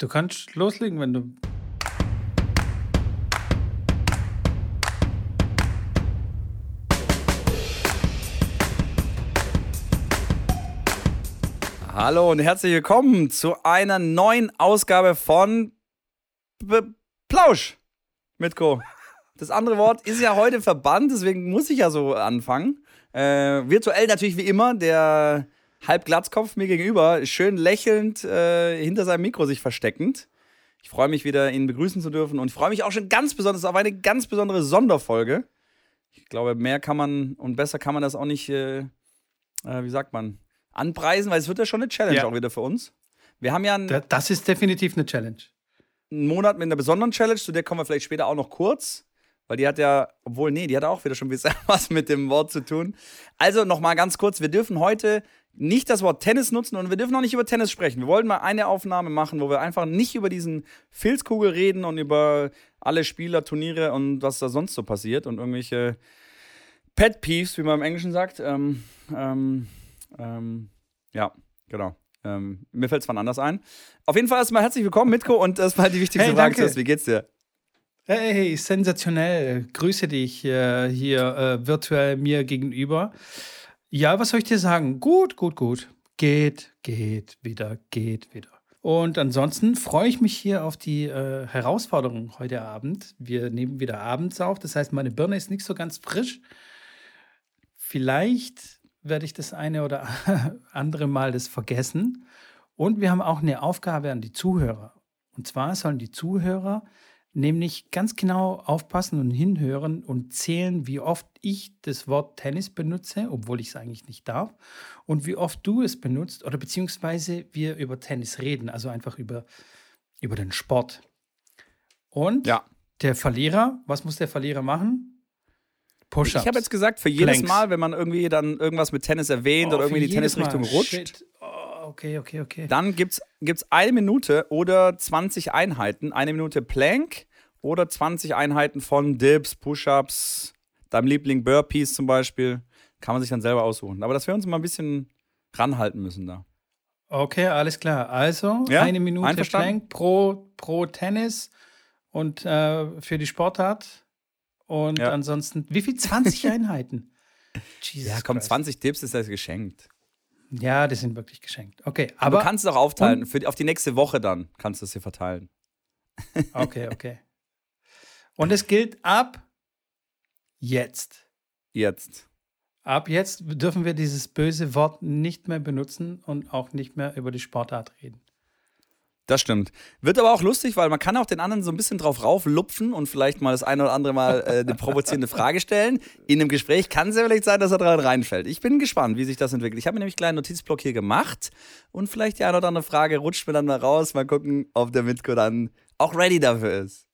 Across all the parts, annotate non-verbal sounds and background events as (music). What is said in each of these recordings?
Du kannst loslegen, wenn du. Hallo und herzlich willkommen zu einer neuen Ausgabe von B Plausch mit Co. Das andere Wort ist ja heute verbannt, deswegen muss ich ja so anfangen. Äh, virtuell natürlich wie immer der Halbglatzkopf mir gegenüber, schön lächelnd äh, hinter seinem Mikro sich versteckend. Ich freue mich wieder, ihn begrüßen zu dürfen und ich freue mich auch schon ganz besonders auf eine ganz besondere Sonderfolge. Ich glaube, mehr kann man und besser kann man das auch nicht, äh, äh wie sagt man, anpreisen, weil es wird ja schon eine Challenge ja. auch wieder für uns. Wir haben ja einen, Das ist definitiv eine Challenge. Einen Monat mit einer besonderen Challenge, zu der kommen wir vielleicht später auch noch kurz. Weil die hat ja, obwohl, nee, die hat auch wieder schon ein (laughs) was mit dem Wort zu tun. Also nochmal ganz kurz, wir dürfen heute nicht das Wort Tennis nutzen und wir dürfen auch nicht über Tennis sprechen. Wir wollten mal eine Aufnahme machen, wo wir einfach nicht über diesen Filzkugel reden und über alle Spieler, Turniere und was da sonst so passiert und irgendwelche Pet Peeves, wie man im Englischen sagt. Ähm, ähm, ähm, ja, genau. Ähm, mir fällt es wann anders ein. Auf jeden Fall erstmal herzlich willkommen, Mitko, und erstmal die wichtigste hey, Frage zuerst. Wie geht's dir? Hey, sensationell. Grüße dich äh, hier äh, virtuell mir gegenüber. Ja, was soll ich dir sagen? Gut, gut, gut. Geht, geht, wieder, geht, wieder. Und ansonsten freue ich mich hier auf die äh, Herausforderung heute Abend. Wir nehmen wieder abends auf, das heißt, meine Birne ist nicht so ganz frisch. Vielleicht werde ich das eine oder (laughs) andere Mal das vergessen. Und wir haben auch eine Aufgabe an die Zuhörer. Und zwar sollen die Zuhörer nämlich ganz genau aufpassen und hinhören und zählen, wie oft ich das Wort Tennis benutze, obwohl ich es eigentlich nicht darf, und wie oft du es benutzt oder beziehungsweise wir über Tennis reden, also einfach über, über den Sport. Und ja. der Verlierer, was muss der Verlierer machen? Push-ups. Ich habe jetzt gesagt, für jedes Planks. Mal, wenn man irgendwie dann irgendwas mit Tennis erwähnt oh, oder irgendwie in die Tennisrichtung rutscht, Shit okay, okay, okay. Dann gibt es eine Minute oder 20 Einheiten. Eine Minute Plank oder 20 Einheiten von Dips, Push-Ups, deinem Liebling Burpees zum Beispiel. Kann man sich dann selber aussuchen. Aber dass wir uns mal ein bisschen ranhalten müssen da. Okay, alles klar. Also ja? eine Minute Plank pro, pro Tennis und äh, für die Sportart. Und ja. ansonsten, wie viel? 20 (laughs) Einheiten? Jesus ja, komm, Christ. 20 Dips ist das geschenkt. Ja, die sind wirklich geschenkt. Okay, aber. du kannst es auch aufteilen. Für, auf die nächste Woche dann kannst du es hier verteilen. (laughs) Okay, okay. Und es gilt ab jetzt. Jetzt. Ab jetzt dürfen wir dieses böse Wort nicht mehr benutzen und auch nicht mehr über die Sportart reden. Das stimmt. Wird aber auch lustig, weil man kann auch den anderen so ein bisschen drauf rauflupfen und vielleicht mal das eine oder andere Mal äh, eine provozierende Frage stellen. In einem Gespräch kann es ja vielleicht sein, dass er dran reinfällt. Ich bin gespannt, wie sich das entwickelt. Ich habe mir nämlich einen kleinen Notizblock hier gemacht und vielleicht die eine oder andere Frage rutscht mir dann mal raus. Mal gucken, ob der Mitko dann auch ready dafür ist.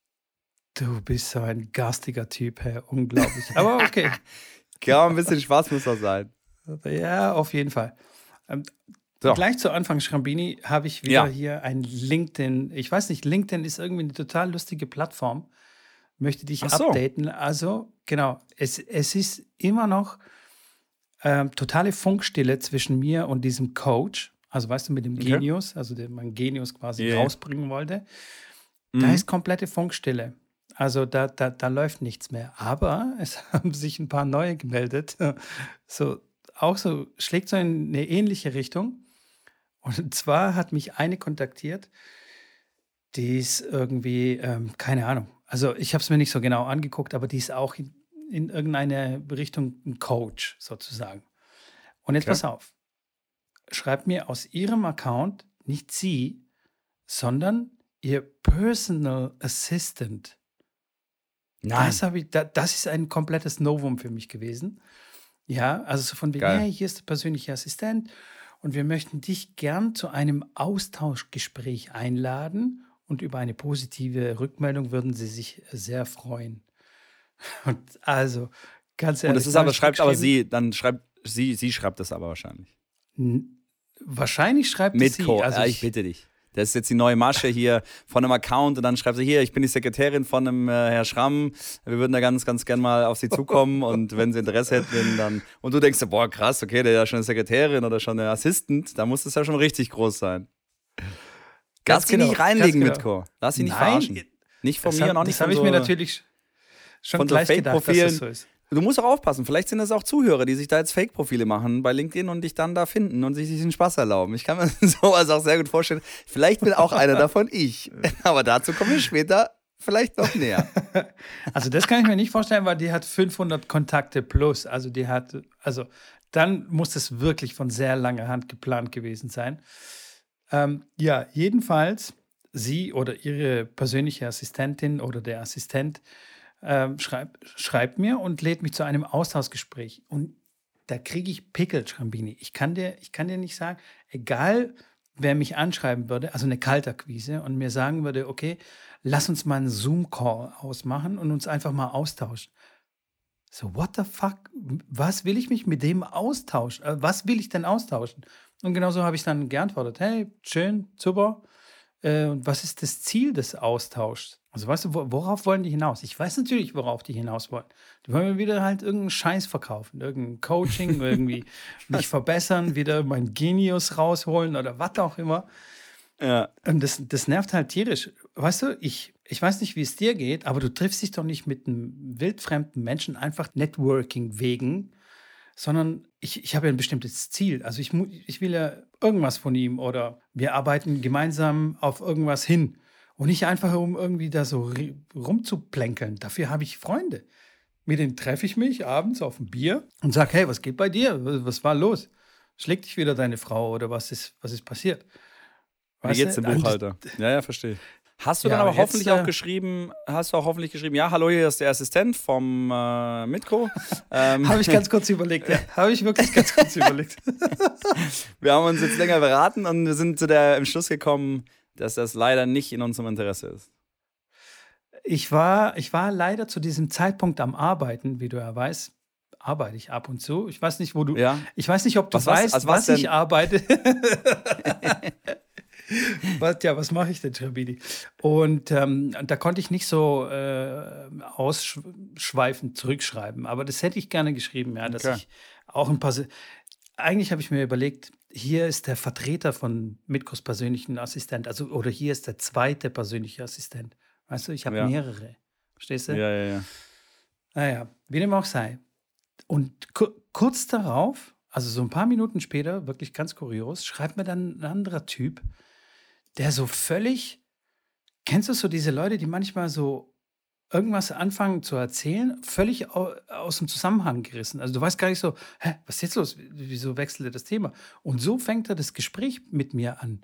Du bist so ein garstiger Typ, Herr. Unglaublich. Aber okay. (laughs) ja, ein bisschen Spaß muss auch sein. Ja, auf jeden Fall. So. Gleich zu Anfang, Schrambini, habe ich wieder ja. hier ein LinkedIn. Ich weiß nicht, LinkedIn ist irgendwie eine total lustige Plattform. Möchte dich so. updaten. Also, genau, es, es ist immer noch ähm, totale Funkstille zwischen mir und diesem Coach. Also, weißt du, mit dem okay. Genius, also den man Genius quasi yeah. rausbringen wollte. Mhm. Da ist komplette Funkstille. Also da, da, da läuft nichts mehr. Aber (laughs) es haben sich ein paar neue gemeldet. (laughs) So, auch so, schlägt so in eine ähnliche Richtung. Und zwar hat mich eine kontaktiert, die ist irgendwie, ähm, keine Ahnung, also ich habe es mir nicht so genau angeguckt, aber die ist auch in, in irgendeine Richtung ein Coach sozusagen. Und jetzt okay. pass auf, schreibt mir aus ihrem Account nicht sie, sondern ihr Personal Assistant. Nein. Das, ich, das ist ein komplettes Novum für mich gewesen. Ja, also so von wegen, hey, hier ist der persönliche Assistent und wir möchten dich gern zu einem Austauschgespräch einladen und über eine positive Rückmeldung würden sie sich sehr freuen. Und also, ganz ehrlich. Und das ist aber, schreibt aber sie, dann schreibt sie, sie schreibt das aber wahrscheinlich. Wahrscheinlich schreibt Mit sie. Also ja, ich, ich bitte dich. Das ist jetzt die neue Masche hier von einem Account und dann schreibt sie hier, ich bin die Sekretärin von einem äh, Herr Schramm. Wir würden da ganz, ganz gern mal auf Sie zukommen und wenn Sie Interesse hätten, dann. Und du denkst, boah, krass, okay, der ist ja schon eine Sekretärin oder schon eine Assistent, da muss das ja schon richtig groß sein. Lass sie genau, nicht reinlegen, genau. Mitko. Lass sie nicht Nein, verarschen. Nicht von mir und auch nicht von Das habe ich mir natürlich schon von gleich so gedacht, dass das so ist. Du musst auch aufpassen. Vielleicht sind das auch Zuhörer, die sich da jetzt Fake-Profile machen bei LinkedIn und dich dann da finden und sich diesen Spaß erlauben. Ich kann mir (laughs) sowas auch sehr gut vorstellen. Vielleicht will auch einer davon ich. (laughs) Aber dazu kommen wir später vielleicht noch näher. (laughs) Also das kann ich mir nicht vorstellen, weil die hat 500 Kontakte plus. Also die hat, also dann muss es wirklich von sehr langer Hand geplant gewesen sein. Ähm, ja, jedenfalls sie oder ihre persönliche Assistentin oder der Assistent ähm, schreibt, schreibt mir und lädt mich zu einem Austauschgespräch. Und da kriege ich Pickel, Schrambini. Ich kann, dir, ich kann dir nicht sagen, egal wer mich anschreiben würde, also eine Kaltakquise, und mir sagen würde, okay, lass uns mal einen Zoom-Call ausmachen und uns einfach mal austauschen. So, what the fuck? Was will ich mich mit dem austauschen? Äh, was will ich denn austauschen? Und genauso habe ich dann geantwortet: Hey, schön, super. Äh, und was ist das Ziel des Austauschs? Also weißt du, worauf wollen die hinaus? Ich weiß natürlich, worauf die hinaus wollen. Die wollen mir wieder halt irgendeinen Scheiß verkaufen, irgendein Coaching, (laughs) irgendwie mich verbessern, wieder mein Genius rausholen oder was auch immer. Ja. Und das, das nervt halt tierisch. Weißt du, ich, ich weiß nicht, wie es dir geht, aber du triffst dich doch nicht mit einem wildfremden Menschen einfach Networking wegen, sondern ich, ich habe ja ein bestimmtes Ziel. Also ich, ich will ja irgendwas von ihm oder wir arbeiten gemeinsam auf irgendwas hin. Und nicht einfach, um irgendwie da so rumzuplänkeln. Dafür habe ich Freunde. Mit denen treffe ich mich abends auf ein Bier und sage, hey, was geht bei dir? Was war los? Schlägt dich wieder deine Frau oder was ist, was ist passiert? Weißt Wie geht's dem Buchhalter? Ja, ja, verstehe. Hast du ja, dann aber hoffentlich jetzt, auch äh, geschrieben, hast du auch hoffentlich geschrieben, ja, hallo, hier ist der Assistent vom äh, Mitko. (laughs) Ähm, habe ich ganz kurz überlegt, ja. Habe ich wirklich ganz kurz (laughs) überlegt. wir haben uns jetzt länger beraten und wir sind zu der im Schluss gekommen, dass das leider nicht in unserem Interesse ist. Ich war, ich war leider zu diesem Zeitpunkt am Arbeiten, wie du ja weißt. Arbeite ich ab und zu. Ich weiß nicht, wo du. Ja. Ich weiß nicht, ob du was, weißt, was, was, was ich arbeite. (laughs) was, ja, was mache ich denn, Trabidi? Und ähm, da konnte ich nicht so äh, ausschweifend zurückschreiben. Aber das hätte ich gerne geschrieben, ja, dass okay. ich auch ein paar. Eigentlich habe ich mir überlegt, hier ist der Vertreter von Mitkos persönlichen Assistent, also oder hier ist der zweite persönliche Assistent. Weißt du, ich habe ja. mehrere. Verstehst du? Ja, ja, ja. Naja, wie dem auch sei. Und kurz darauf, also so ein paar Minuten später, wirklich ganz kurios, schreibt mir dann ein anderer Typ, der so völlig, kennst du so diese Leute, die manchmal so irgendwas anfangen zu erzählen, völlig aus dem Zusammenhang gerissen. Also du weißt gar nicht so, hä, was ist jetzt los? Wieso wechselt er das Thema? Und so fängt er das Gespräch mit mir an.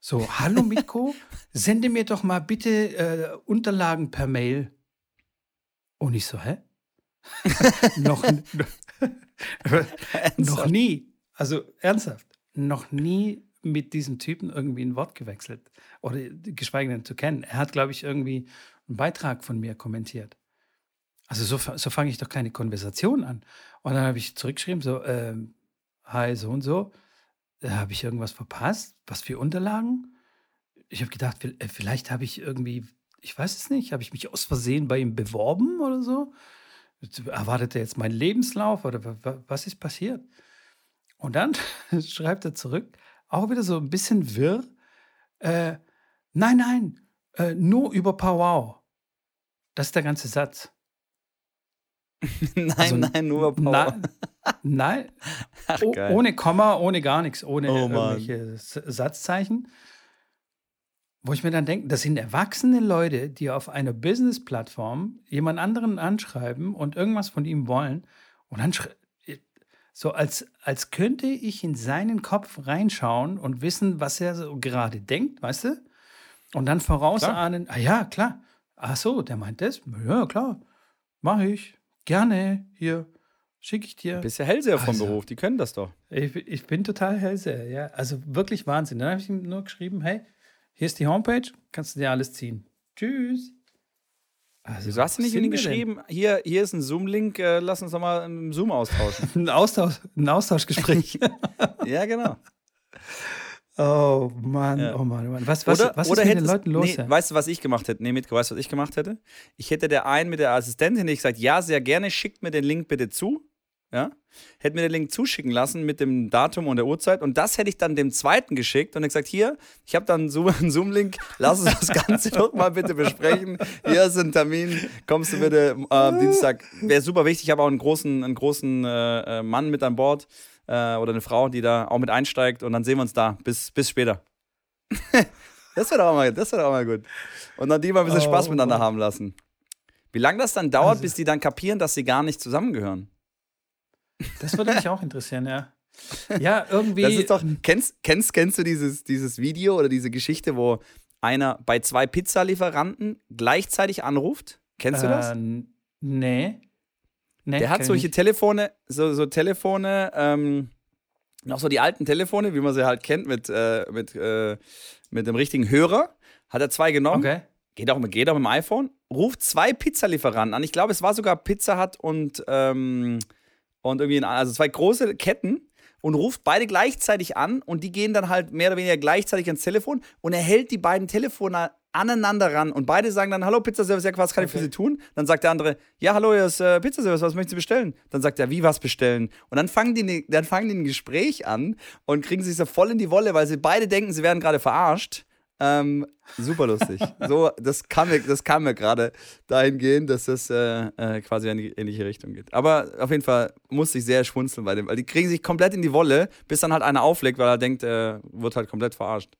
So, hallo Mitko, (laughs) sende mir doch mal bitte äh, Unterlagen per Mail. Und ich so, hä? (laughs) noch, noch nie, also ernsthaft, noch nie mit diesem Typen irgendwie ein Wort gewechselt oder geschweige denn zu kennen. Er hat, glaube ich, irgendwie einen Beitrag von mir kommentiert. Also so, so fange ich doch keine Konversation an. Und dann habe ich zurückgeschrieben, so, ähm, hi, so und so, äh, habe ich irgendwas verpasst? Was für Unterlagen? Ich habe gedacht, äh, vielleicht habe ich irgendwie, ich weiß es nicht, habe ich mich aus Versehen bei ihm beworben oder so? Erwartet er jetzt meinen Lebenslauf oder was ist passiert? Und dann (laughs) schreibt er zurück, auch wieder so ein bisschen wirr, äh, nein, nein, äh, nur über Powwow. Das ist der ganze Satz. (laughs) nein, also, nein, nur Powwow. Na, nein, (laughs) Ach, ohne Komma, ohne gar nichts, ohne oh, irgendwelche Satzzeichen. Wo ich mir dann denke, das sind erwachsene Leute, die auf einer Business-Plattform jemand anderen anschreiben und irgendwas von ihm wollen. Und dann so als, als könnte ich in seinen Kopf reinschauen und wissen, was er so gerade denkt, weißt du? Und dann vorausahnen, klar. ah ja, klar. Ach so, der meint das? Ja, klar. Mache ich. Gerne. Hier. Schicke ich dir. Du bist ja Hellseher vom also, Beruf, die können das doch. Ich, ich bin total Hellseher, ja. Also wirklich Wahnsinn. Dann habe ich ihm nur geschrieben, hey, hier ist die Homepage, kannst du dir alles ziehen. Tschüss. Also, Wieso hast du nicht mit geschrieben, hier, hier ist ein Zoom-Link, äh, lass uns doch mal einen Zoom austauschen. (laughs) ein, Austausch, ein Austauschgespräch. (laughs) ja, genau. (laughs) Oh Mann, ja. oh Mann, oh Mann. Was, was, oder, was oder ist mit den Leuten los? Nee, weißt du, was ich gemacht hätte? Nee, Mitko, weißt du, was ich gemacht hätte? Ich hätte der einen mit der Assistentin gesagt, ja, sehr gerne, schickt mir den Link bitte zu. ja, hätte mir den Link zuschicken lassen mit dem Datum und der Uhrzeit und das hätte ich dann dem zweiten geschickt und gesagt, hier, ich habe dann (laughs) einen Zoom-Link, lass uns das Ganze (laughs) doch mal bitte besprechen. Hier ist ein Termin, kommst du bitte äh, Dienstag. Wäre super wichtig, ich habe auch einen großen, einen großen äh, äh, Mann mit an Bord äh, oder eine Frau, die da auch mit einsteigt und dann sehen wir uns da. Bis, bis später. (laughs) das wäre doch, auch mal, wär doch auch mal gut. Und dann die mal ein bisschen oh, Spaß miteinander oh. haben lassen. Wie lange das dann dauert, also, bis die dann kapieren, dass sie gar nicht zusammengehören. Das würde mich auch interessieren, ja. Ja, (laughs) irgendwie. Das ist doch, kennst, kennst, kennst du dieses, dieses Video oder diese Geschichte, wo einer bei zwei Pizzalieferanten gleichzeitig anruft? Kennst du das? Äh, nee. Nee. Der hat solche Telefone, so, so Telefone, ähm, noch so die alten Telefone, wie man sie halt kennt, mit, äh, mit, äh, mit dem richtigen Hörer. Hat er zwei genommen. Okay. Geht auch, geht auch mit dem iPhone. Ruft zwei Pizzalieferanten an. Ich glaube, es war sogar Pizza Hut und. Ähm, und irgendwie, also zwei große Ketten und ruft beide gleichzeitig an und die gehen dann halt mehr oder weniger gleichzeitig ans Telefon und er hält die beiden Telefone aneinander ran und beide sagen dann, hallo Pizzaservice, ja, was kann ich für Sie tun? Dann sagt der andere, ja, hallo, hier ist äh, Pizzaservice, was möchten Sie bestellen? Dann sagt er, wie was bestellen? Und dann fangen die, dann fangen die ein Gespräch an und kriegen sich so voll in die Wolle, weil sie beide denken, sie werden gerade verarscht ähm, super lustig. (laughs) so, das kann mir, das mir gerade dahin gehen, dass das äh, äh, quasi in die ähnliche Richtung geht. Aber auf jeden Fall musste ich sehr schmunzeln bei dem, weil die kriegen sich komplett in die Wolle, bis dann halt einer auflegt, weil er denkt, er wird halt komplett verarscht.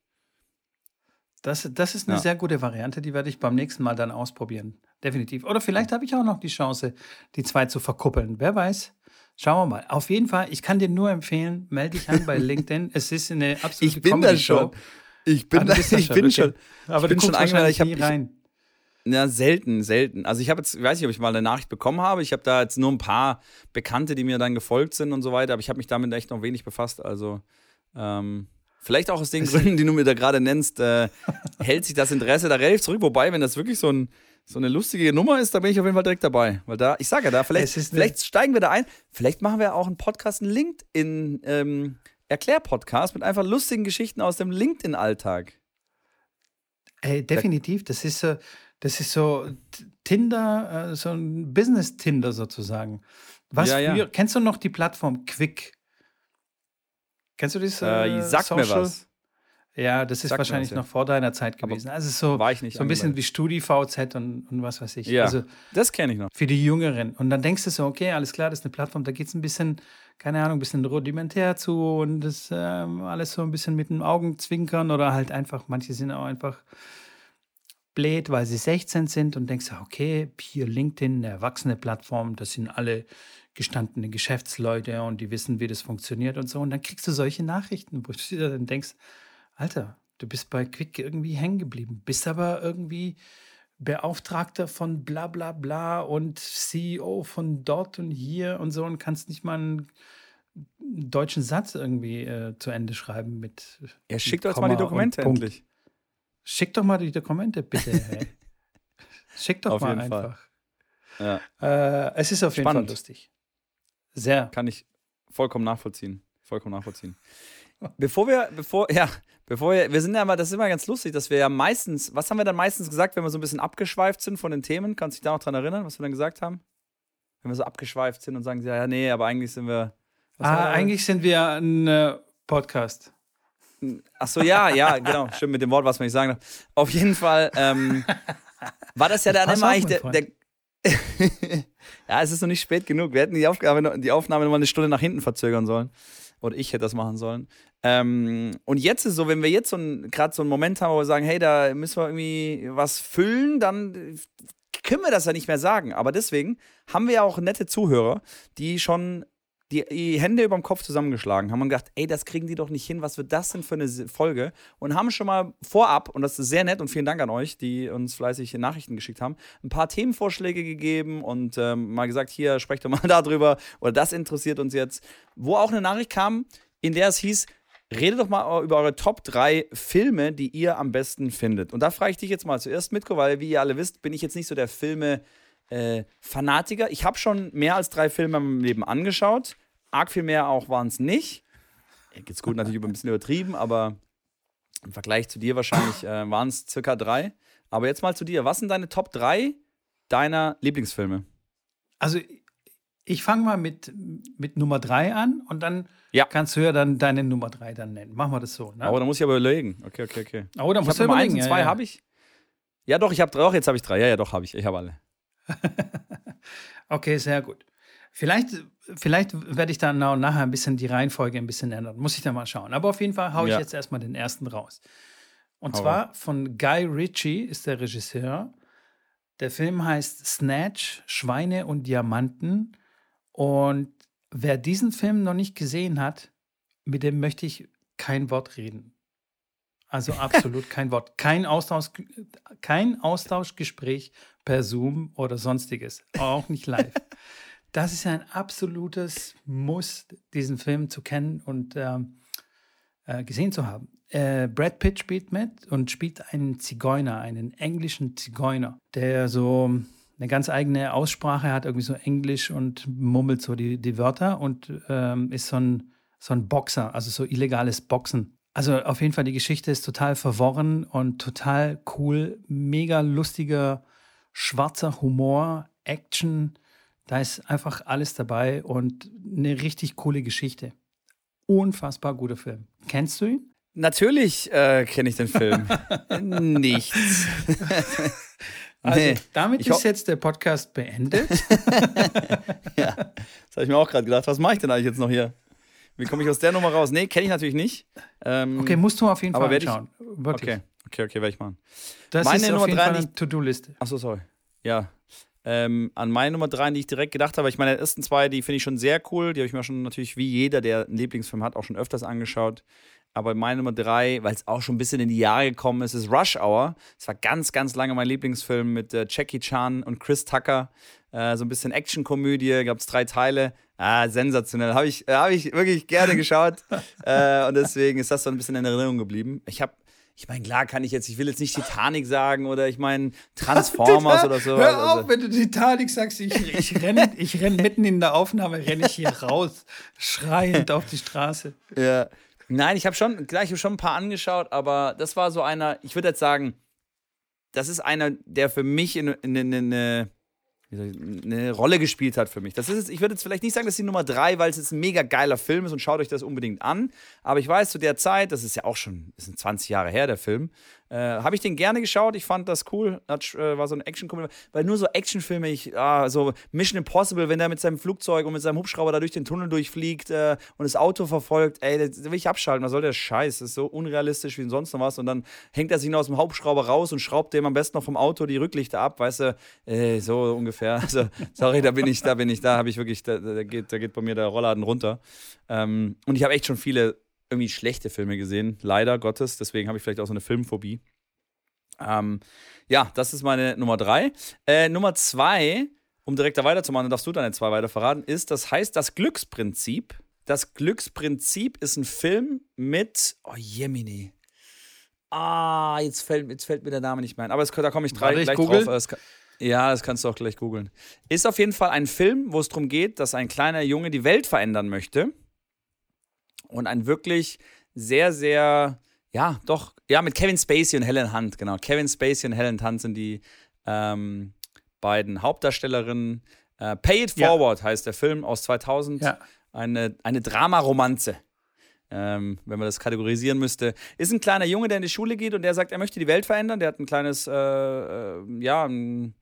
Das, das ist eine ja. sehr gute Variante, die werde ich beim nächsten Mal dann ausprobieren. Definitiv. Oder vielleicht habe ich auch noch die Chance, die zwei zu verkuppeln. Wer weiß. Schauen wir mal. Auf jeden Fall, ich kann dir nur empfehlen, melde dich an bei (laughs) LinkedIn. es ist eine absolute Ich bin da schon. Ich bin, da, (laughs) ich bin schon, aber ich bin schon eingeladen. Ich habe rein. Ja, selten, selten. Also ich habe jetzt, ich weiß nicht, ob ich mal eine Nachricht bekommen habe. Ich habe da jetzt nur ein paar Bekannte, die mir dann gefolgt sind und so weiter, aber ich habe mich damit echt noch wenig befasst. Also ähm, vielleicht auch aus den (laughs) Gründen, die du mir da gerade nennst, äh, hält sich das Interesse da relativ zurück. Wobei, wenn das wirklich so, ein, so eine lustige Nummer ist, da bin ich auf jeden Fall direkt dabei. Weil da, ich sage ja da, vielleicht, vielleicht steigen wir da ein. Vielleicht machen wir auch einen Podcast, einen LinkedIn. Ähm, Erklär-Podcast mit einfach lustigen Geschichten aus dem LinkedIn-Alltag. Ey, definitiv. Das ist so, das ist so Tinder, äh, so ein Business-Tinder sozusagen. Was ja, früher, ja. kennst du noch die Plattform Quick? Kennst du das? Äh, äh sag Social? mir was. Ja, das ist Sag wahrscheinlich noch vor deiner Zeit gewesen. Aber also so, war ich nicht so ein bisschen wie StudiVZ und, und was weiß ich. Ja, also das kenne ich noch. Für die Jüngeren. Und dann denkst du so, okay, alles klar, das ist eine Plattform, da geht es ein bisschen, keine Ahnung, ein bisschen rudimentär zu und das ähm, alles so ein bisschen mit den Augen zwinkern oder halt einfach, manche sind auch einfach blöd, weil sie 16 sind und denkst, okay, hier LinkedIn, eine erwachsene Plattform, das sind alle gestandene Geschäftsleute und die wissen, wie das funktioniert und so. Und dann kriegst du solche Nachrichten, wo du dir dann denkst, Alter, du bist bei Quick irgendwie hängen geblieben, bist aber irgendwie Beauftragter von bla bla bla und CEO von dort und hier und so und kannst nicht mal einen deutschen Satz irgendwie äh, zu Ende schreiben mit. Ja, schick doch jetzt mal die Dokumente endlich. Schick doch mal die Dokumente, bitte. (laughs) schick doch auf mal einfach. Ja. Äh, es ist auf Spannend. jeden Fall lustig. Sehr. Kann ich vollkommen nachvollziehen. Vollkommen nachvollziehen. Bevor wir, bevor, ja, bevor wir, wir sind ja mal, das ist immer ganz lustig, dass wir ja meistens, was haben wir dann meistens gesagt, wenn wir so ein bisschen abgeschweift sind von den Themen? Kannst du dich da noch dran erinnern, was wir dann gesagt haben? Wenn wir so abgeschweift sind und sagen, ja, nee, aber eigentlich sind wir. Ah, eigentlich sind wir ein äh, Podcast. Ach so, ja, ja, genau. Stimmt mit dem Wort, was man nicht sagen darf. Auf jeden Fall ähm, war das ja dann immer eigentlich der, der ja, es ist noch nicht spät genug. Wir hätten die, Aufgabe, die Aufnahme noch mal eine Stunde nach hinten verzögern sollen. Oder ich hätte das machen sollen. Ähm, und jetzt ist so, wenn wir jetzt so gerade so einen Moment haben, wo wir sagen, hey, da müssen wir irgendwie was füllen, dann können wir das ja nicht mehr sagen. Aber deswegen haben wir ja auch nette Zuhörer, die schon die, die Hände über dem Kopf zusammengeschlagen haben gedacht, ey, das kriegen die doch nicht hin, was wird das denn für eine Folge? Und haben schon mal vorab, und das ist sehr nett und vielen Dank an euch, die uns fleißig Nachrichten geschickt haben, ein paar Themenvorschläge gegeben und ähm, mal gesagt, hier, sprecht doch mal (laughs) darüber oder das interessiert uns jetzt. Wo auch eine Nachricht kam, in der es hieß, redet doch mal über eure Top 3 Filme, die ihr am besten findet. Und da frage ich dich jetzt mal zuerst, Mitko, weil wie ihr alle wisst, bin ich jetzt nicht so der Filme- äh. Ich habe schon mehr als drei Filme im Leben angeschaut. Arg viel mehr auch waren es nicht. Geht's gut, natürlich ein bisschen übertrieben, aber im Vergleich zu dir wahrscheinlich äh, waren es circa drei. Aber jetzt mal zu dir. Was sind deine Top 3 deiner Lieblingsfilme? Also, ich fange mal mit, mit Nummer drei an und dann ja. kannst du ja dann deine Nummer drei dann nennen. Machen wir das so. Ne? Aber da muss ich aber überlegen. Okay, okay, okay. Oh, dann musst du überlegen. Eins zwei ja, habe ich. Ja, doch, ich habe drei. Auch jetzt habe ich drei. Ja, ja, doch, habe ich. Ich habe alle. (laughs) okay, sehr gut. Vielleicht, vielleicht werde ich dann nachher ein bisschen die Reihenfolge ein bisschen ändern. Muss ich dann mal schauen. Aber auf jeden Fall haue ich ja. jetzt erstmal den ersten raus. Und Hau zwar von Guy Ritchie ist der Regisseur. Der Film heißt Snatch, Schweine und Diamanten. Und wer diesen Film noch nicht gesehen hat, mit dem möchte ich kein Wort reden. Also (laughs) absolut kein Wort. Kein, Austausch, kein Austauschgespräch per Zoom oder sonstiges. Auch nicht live. (laughs) Das ist ein absolutes Muss, diesen Film zu kennen und ähm, äh, gesehen zu haben. Äh, Brad Pitt spielt mit und spielt einen Zigeuner, einen englischen Zigeuner, der so eine ganz eigene Aussprache hat, irgendwie so Englisch und mummelt so die, die Wörter und ähm, ist so ein, so ein Boxer, also so illegales Boxen. Also auf jeden Fall, die Geschichte ist total verworren und total cool, mega lustiger, schwarzer Humor, Action, da ist einfach alles dabei und eine richtig coole Geschichte. Unfassbar guter Film. Kennst du ihn? Natürlich äh, kenne ich den Film. (laughs) Nichts. (laughs) Also nee. damit ist jetzt der Podcast beendet. (laughs) ja, das habe ich mir auch gerade gedacht. Was mache ich denn eigentlich jetzt noch hier? Wie komme ich aus der Nummer raus? Nee, kenne ich natürlich nicht. Ähm, okay, musst du auf jeden Fall anschauen. Wirklich. Okay, okay, okay, werde ich machen. Das Meine ist Nummer auf jeden drei, Fall eine To-Do-Liste. Achso, sorry. Ja, ähm, an meine Nummer drei, die ich direkt gedacht habe. Ich meine, die ersten zwei, die finde ich schon sehr cool. Die habe ich mir schon natürlich, wie jeder, der einen Lieblingsfilm hat, auch schon öfters angeschaut. Aber meine Nummer drei, weil es auch schon ein bisschen in die Jahre gekommen ist, ist Rush Hour. Es war ganz, ganz lange mein Lieblingsfilm mit äh, Jackie Chan und Chris Tucker. Äh, so ein bisschen Actionkomödie, gab es drei Teile. Ah, sensationell. Habe ich, äh, hab ich wirklich gerne geschaut. (laughs) äh, und deswegen ist das so ein bisschen in Erinnerung geblieben. Ich habe ich meine, klar kann ich jetzt, ich will jetzt nicht Titanic sagen oder ich meine (laughs) Transformers oder so. Hör auf, also. wenn du Titanic sagst, ich, ich renne ich renn mitten in der Aufnahme, renne ich hier raus, schreiend auf die Straße. Ja. Nein, ich habe schon, gleich schon ein paar angeschaut, aber das war so einer, ich würde jetzt sagen, das ist einer, der für mich in, in, in, in eine Rolle gespielt hat für mich. Das ist jetzt, ich würde jetzt vielleicht nicht sagen, das ist die Nummer drei, weil es jetzt ein mega geiler Film ist und schaut euch das unbedingt an. Aber ich weiß, zu der Zeit, das ist ja auch schon, sind 20 Jahre her, der Film, äh, Habe ich den gerne geschaut, ich fand das cool. Hat, äh, war so ein Actionkomödie. Weil nur so Actionfilme, ich, ah, so Mission Impossible, wenn der mit seinem Flugzeug und mit seinem Hubschrauber da durch den Tunnel durchfliegt äh, und das Auto verfolgt, ey, das will ich abschalten. Was soll der Scheiß? Das ist so unrealistisch wie sonst noch was. Und dann hängt er sich noch aus dem Hubschrauber raus und schraubt dem am besten noch vom Auto die Rücklichter ab, weißt du, ey, so ungefähr. (laughs) Also, sorry, da bin ich, da bin ich, da habe ich wirklich, da, da, geht, da geht bei mir der Rollladen runter. Ähm, und ich habe echt schon viele irgendwie schlechte Filme gesehen, leider Gottes. Deswegen habe ich vielleicht auch so eine Filmphobie. Ähm, ja, das ist meine Nummer drei. Äh, Nummer zwei, um direkt da weiterzumachen, darfst du deine zwei weiter verraten, ist, das heißt das Glücksprinzip. Das Glücksprinzip ist ein Film mit, oh Jemini. Ah, jetzt fällt, jetzt fällt mir der Name nicht mehr ein. Aber es, da komme ich drei, gleich drauf. Das kann, ja, das kannst du auch gleich googeln. Ist auf jeden Fall ein Film, wo es darum geht, dass ein kleiner Junge die Welt verändern möchte und ein wirklich sehr, sehr, ja, doch, ja, mit Kevin Spacey und Helen Hunt, genau. Kevin Spacey und Helen Hunt sind die ähm, beiden Hauptdarstellerinnen. Äh, Pay It Forward ja. heißt der Film aus 2000. Ja. Eine, eine Dramaromanze. Ähm, wenn man das kategorisieren müsste, ist ein kleiner Junge, der in die Schule geht und der sagt, er möchte die Welt verändern. Der hat ein kleines, äh, äh, ja, ein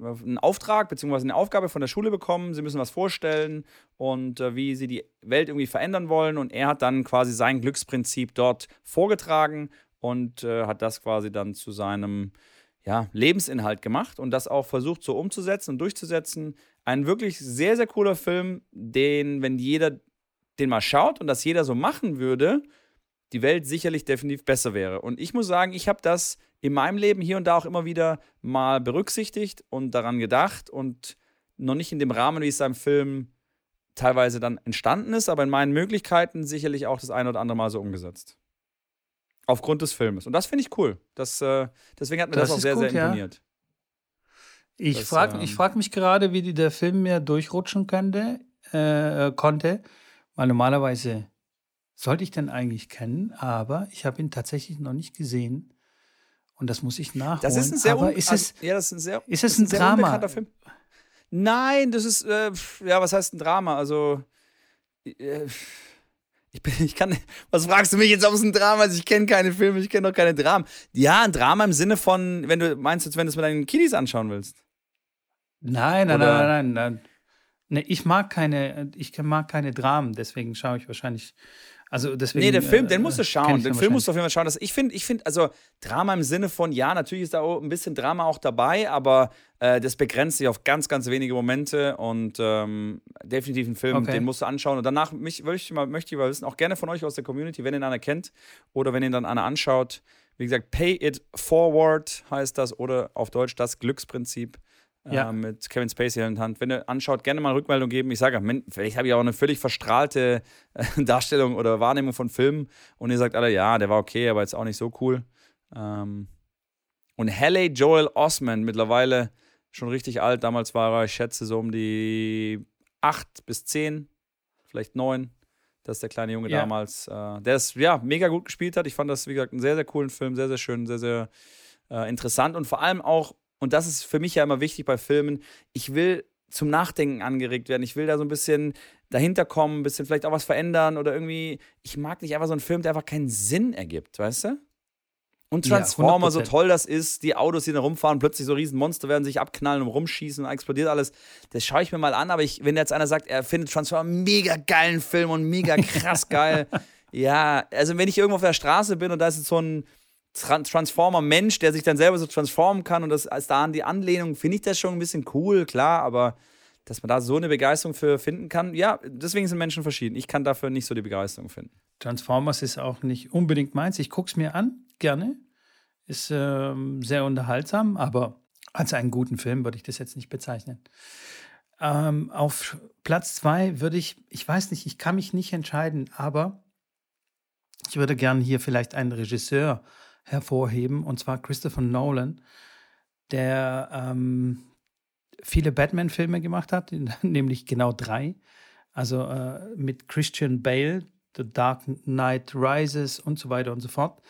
einen Auftrag bzw. eine Aufgabe von der Schule bekommen. Sie müssen was vorstellen und äh, wie sie die Welt irgendwie verändern wollen. Und er hat dann quasi sein Glücksprinzip dort vorgetragen und äh, hat das quasi dann zu seinem ja, Lebensinhalt gemacht und das auch versucht so umzusetzen und durchzusetzen. Ein wirklich sehr, sehr cooler Film, den, wenn jeder den mal schaut und das jeder so machen würde, die Welt sicherlich definitiv besser wäre. Und ich muss sagen, ich habe das in meinem Leben hier und da auch immer wieder mal berücksichtigt und daran gedacht und noch nicht in dem Rahmen, wie es im Film teilweise dann entstanden ist, aber in meinen Möglichkeiten sicherlich auch das eine oder andere Mal so umgesetzt. Aufgrund des Filmes. Und das finde ich cool. Das, äh, deswegen hat mir das, das auch sehr, gut, sehr imponiert. Ja. Ich frage ähm, frag mich gerade, wie der Film mir durchrutschen könnte, äh, konnte, weil normalerweise sollte ich den eigentlich kennen, aber ich habe ihn tatsächlich noch nicht gesehen. Und das muss ich nachholen. Das ist ein sehr, aber ist es, ja, das ist ein sehr, ist es ein, ein Drama? Film. Nein, das ist, äh, ja, was heißt ein Drama? Also, äh, ich, bin, ich kann, was fragst du mich jetzt, ob es ein Drama ist? Ich kenne keine Filme, ich kenne doch keine Dramen. Ja, ein Drama im Sinne von, wenn du meinst, wenn du es mit deinen Kiddies anschauen willst. Nein, nein, Oder? nein, nein, nein. Nee, ich mag keine, ich mag keine Dramen, deswegen schaue ich wahrscheinlich also deswegen, nee, der Film, den musst du äh, schauen. Den Film musst du auf jeden Fall schauen. Das, ich finde, ich find, also Drama im Sinne von, ja, natürlich ist da auch ein bisschen Drama auch dabei, aber äh, das begrenzt sich auf ganz, ganz wenige Momente und ähm, definitiv ein Film, okay. den musst du anschauen. Und danach mich, möchte, ich mal, möchte ich mal wissen, auch gerne von euch aus der Community, wenn ihr ihn einer kennt oder wenn ihr ihn dann einer anschaut. Wie gesagt, Pay It Forward heißt das oder auf Deutsch das Glücksprinzip ja. äh, mit Kevin Spacey in der Hand. Wenn ihr anschaut, gerne mal Rückmeldung geben. Ich sage, vielleicht habe ich auch eine völlig verstrahlte äh, (laughs) Darstellung oder Wahrnehmung von Filmen und ihr sagt alle, ja, der war okay, aber jetzt auch nicht so cool. Ähm und Halle Joel Osment, mittlerweile schon richtig alt. Damals war er, ich schätze, so um die acht bis zehn, vielleicht neun. Das ist der kleine Junge ja. damals, äh, der es ja mega gut gespielt hat. Ich fand das, wie gesagt, einen sehr, sehr coolen Film, sehr, sehr schön, sehr, sehr äh, interessant und vor allem auch und das ist für mich ja immer wichtig bei Filmen, ich will zum Nachdenken angeregt werden. Ich will da so ein bisschen dahinter kommen, ein bisschen vielleicht auch was verändern oder irgendwie. Ich mag nicht einfach so einen Film, der einfach keinen Sinn ergibt, weißt du? Und Transformer, ja, so toll das ist, die Autos, die da rumfahren, plötzlich so riesen Monster werden sich abknallen und rumschießen und explodiert alles. Das schaue ich mir mal an, aber ich, wenn jetzt einer sagt, er findet Transformer mega geilen Film und mega krass geil. (laughs) ja, also wenn ich irgendwo auf der Straße bin und da ist jetzt so ein Transformer-Mensch, der sich dann selber so transformen kann und das als da an die Anlehnung, finde ich das schon ein bisschen cool, klar, aber dass man da so eine Begeisterung für finden kann, ja, deswegen sind Menschen verschieden. Ich kann dafür nicht so die Begeisterung finden. Transformers ist auch nicht unbedingt meins. Ich gucke es mir an, gerne. Ist ähm, sehr unterhaltsam, aber als einen guten Film würde ich das jetzt nicht bezeichnen. Ähm, auf Platz zwei würde ich, ich weiß nicht, ich kann mich nicht entscheiden, aber ich würde gerne hier vielleicht einen Regisseur hervorheben, und zwar Christopher Nolan, der ähm, viele Batman-Filme gemacht hat, (laughs) nämlich genau drei. Also äh, mit Christian Bale, The Dark Knight Rises und so weiter und so fort.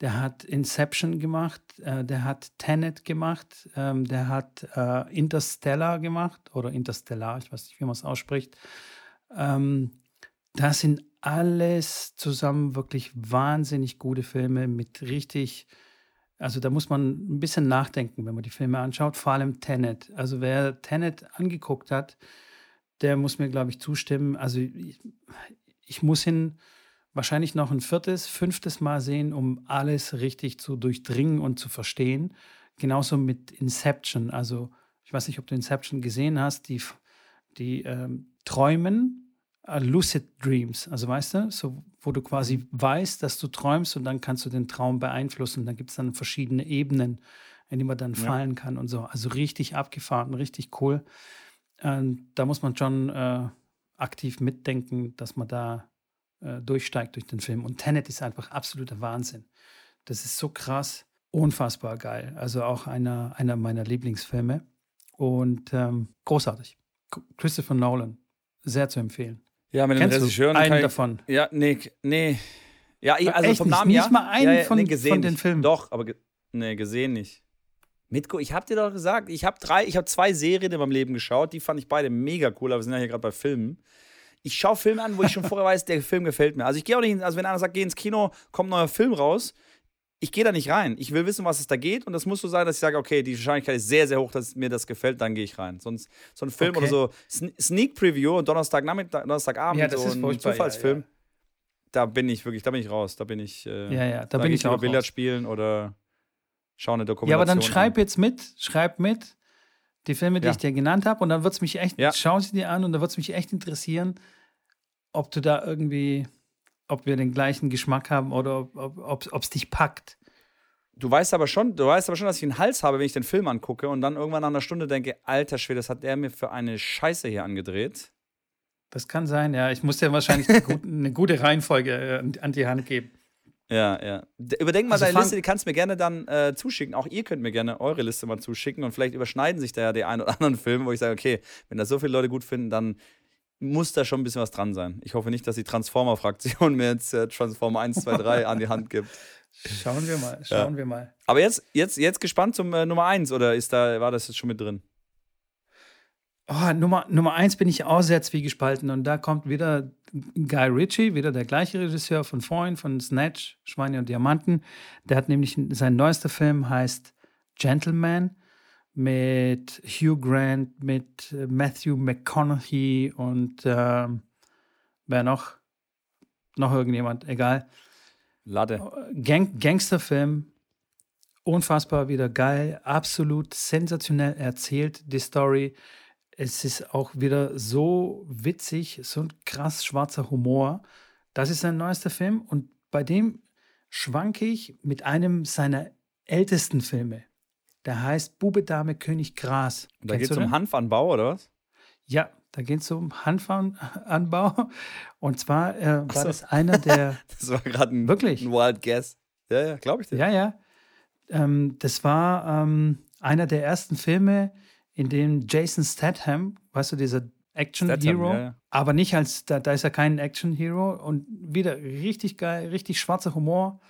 Der hat Inception gemacht, äh, der hat Tenet gemacht, ähm, der hat äh, Interstellar gemacht oder Interstellar, ich weiß nicht, wie man es ausspricht. Ähm, das sind alles zusammen wirklich wahnsinnig gute Filme mit richtig, also da muss man ein bisschen nachdenken, wenn man die Filme anschaut, vor allem Tenet. Also wer Tenet angeguckt hat, der muss mir, glaube ich, zustimmen. Also ich, ich muss ihn wahrscheinlich noch ein viertes, fünftes Mal sehen, um alles richtig zu durchdringen und zu verstehen. Genauso mit Inception. Also ich weiß nicht, ob du Inception gesehen hast, die, die ähm, träumen lucid Dreams, also weißt du, so wo du quasi mhm. weißt, dass du träumst und dann kannst du den Traum beeinflussen. Da gibt es dann verschiedene Ebenen, in die man dann ja. fallen kann und so. Also richtig abgefahren, richtig cool. Ähm, da muss man schon äh, aktiv mitdenken, dass man da äh, durchsteigt durch den Film. Und Tenet ist einfach absoluter Wahnsinn. Das ist so krass, unfassbar geil. Also auch einer, einer meiner Lieblingsfilme. Und ähm, großartig. Christopher Nolan, sehr zu empfehlen. Ja, mit den Regisseuren. Einen ich, davon. Ja, nee, nee. Ja, ich, also Echt vom Namen nicht, ja. Nicht mal einen ja, ja, von, nee, gesehen von den Filmen. Doch, aber ge nee, gesehen nicht. Mitko, ich hab dir doch gesagt, ich habe drei, ich habe zwei Serien in meinem Leben geschaut, die fand ich beide mega cool, aber wir sind ja hier gerade bei Filmen. Ich schaue Filme an, wo ich schon vorher (laughs) weiß, der Film gefällt mir. Also ich gehe auch nicht, also wenn einer sagt, geh ins Kino, kommt ein neuer Film raus, ich gehe da nicht rein. Ich will wissen, was es da geht und das muss so sein, dass ich sage, okay, die Wahrscheinlichkeit ist sehr, sehr hoch, dass mir das gefällt, dann gehe ich rein. Sonst so ein Film okay. oder so Sneak Preview und Donnerstagnachmittag, Donnerstagabend ja, das so ein Zufallsfilm. Ja, ja. Da bin ich wirklich, da bin ich raus. Da bin ich. Äh, ja, ja, da, da bin ich auch. Billard spielen oder schauen eine Dokumentation. Ja, aber dann schreib an. jetzt mit, schreib mit die Filme, die ich dir genannt habe und dann wird es mich echt, schau sie dir an und dann wird es mich echt interessieren, ob du da irgendwie, ob wir den gleichen Geschmack haben oder ob es dich packt. Du weißt aber schon, du weißt aber schon, dass ich einen Hals habe, wenn ich den Film angucke und dann irgendwann nach einer Stunde denke, alter Schwede, das hat der mir für eine Scheiße hier angedreht. Das kann sein, ja. Ich muss dir wahrscheinlich eine, gute, (laughs) eine gute Reihenfolge äh, an die Hand geben. Ja, ja. Überdenk mal also deine Liste, die kannst du mir gerne dann äh, zuschicken. Auch ihr könnt mir gerne eure Liste mal zuschicken und vielleicht überschneiden sich da ja die ein oder anderen Filme, wo ich sage, okay, wenn das so viele Leute gut finden, dann muss da schon ein bisschen was dran sein. Ich hoffe nicht, dass die Transformer-Fraktion (laughs) mir jetzt äh, Transformer 1, 2, 3 an die Hand gibt. Schauen wir mal, schauen ja. wir mal. Aber jetzt, jetzt, jetzt gespannt zum äh, Nummer 1 oder ist da, war das jetzt schon mit drin? Oh, Nummer, Nummer eins bin ich auch sehr zwiegespalten und da kommt wieder Guy Ritchie, wieder der gleiche Regisseur von vorhin, von Snatch, Schweine und Diamanten. Der hat nämlich sein neuester Film heißt Gentleman mit Hugh Grant, mit Matthew McConaughey und äh, wer noch? Noch irgendjemand, egal. Lade. Gang Gangsterfilm, unfassbar wieder geil, absolut sensationell erzählt, die Story es ist auch wieder so witzig, so ein krass schwarzer Humor. Das ist sein neuester Film und bei dem schwanke ich mit einem seiner ältesten Filme. Der heißt Bube, Dame, König, Gras. Und da geht es um Hanfanbau, oder was? Ja, da geht es um Hanfanbau. Und zwar äh, war so. das einer der. (laughs) das war gerade ein, wirklich? ein Wild Guess. Ja, ja, glaube ich dir. Ja, ja. Ähm, das war ähm, einer der ersten Filme, in dem Jason Statham, weißt du, dieser Action-Hero, ja, ja. aber nicht als, da, da ist er kein Action-Hero und wieder richtig geil, richtig schwarzer Humor,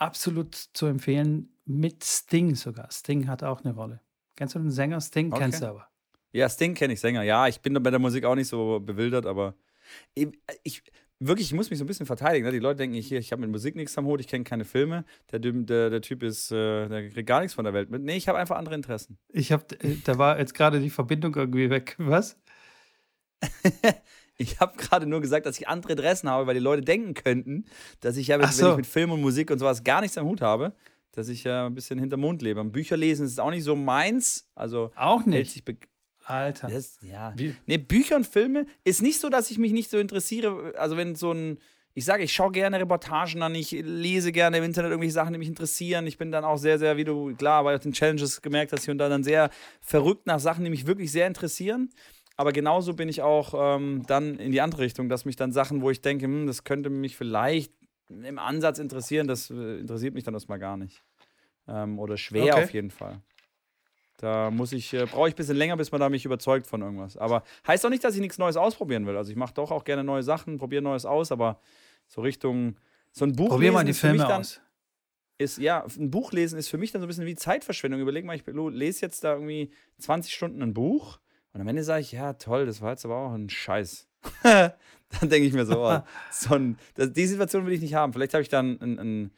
absolut zu empfehlen, mit Sting sogar. Sting hat auch eine Rolle. Kennst du den Sänger? Sting okay. kennst du aber. Ja, Sting kenne ich Sänger. Ja, ich bin bei der Musik auch nicht so bewildert, aber ich, wirklich, ich muss mich so ein bisschen verteidigen. Ne? Die Leute denken, ich, ich habe mit Musik nichts am Hut, ich kenne keine Filme. Der, der, der Typ ist, äh, der kriegt gar nichts von der Welt mit. Nee, ich habe einfach andere Interessen. Ich habe, äh, da war jetzt gerade die Verbindung irgendwie weg. Was? (laughs) ich habe gerade nur gesagt, dass ich andere Interessen habe, weil die Leute denken könnten, dass ich ja, mit, so. wenn ich mit Film und Musik und sowas gar nichts am Hut habe, dass ich ja ein bisschen hinter Mond lebe. Bücher lesen ist auch nicht so meins. Also auch nicht. Alter. Das, ja. Wie? Nee, Bücher und Filme ist nicht so, dass ich mich nicht so interessiere. Also, wenn so ein. Ich sage, ich schaue gerne Reportagen an, ich lese gerne im Internet irgendwelche Sachen, die mich interessieren. Ich bin dann auch sehr, sehr, wie du klar bei den Challenges gemerkt hast, hier und da dann sehr verrückt nach Sachen, die mich wirklich sehr interessieren. Aber genauso bin ich auch ähm, dann in die andere Richtung, dass mich dann Sachen, wo ich denke, hm, das könnte mich vielleicht im Ansatz interessieren, das äh, interessiert mich dann erstmal gar nicht. Ähm, oder schwer okay. auf jeden Fall. Da muss ich, äh, brauche ich ein bisschen länger, bis man da mich überzeugt von irgendwas. Aber heißt auch nicht, dass ich nichts Neues ausprobieren will. Also ich mache doch auch gerne neue Sachen, probiere Neues aus, aber so Richtung so ein Buch Probier mal die Filme dann, aus. Ist, ja, ein Buch lesen ist für mich dann so ein bisschen wie Zeitverschwendung. Überleg mal, ich lese jetzt da irgendwie 20 Stunden ein Buch und am Ende sage ich, ja, toll, das war jetzt aber auch ein Scheiß. (laughs) dann denke ich mir so, oh, (laughs) so ein, das, die Situation will ich nicht haben. Vielleicht habe ich dann einen, einen,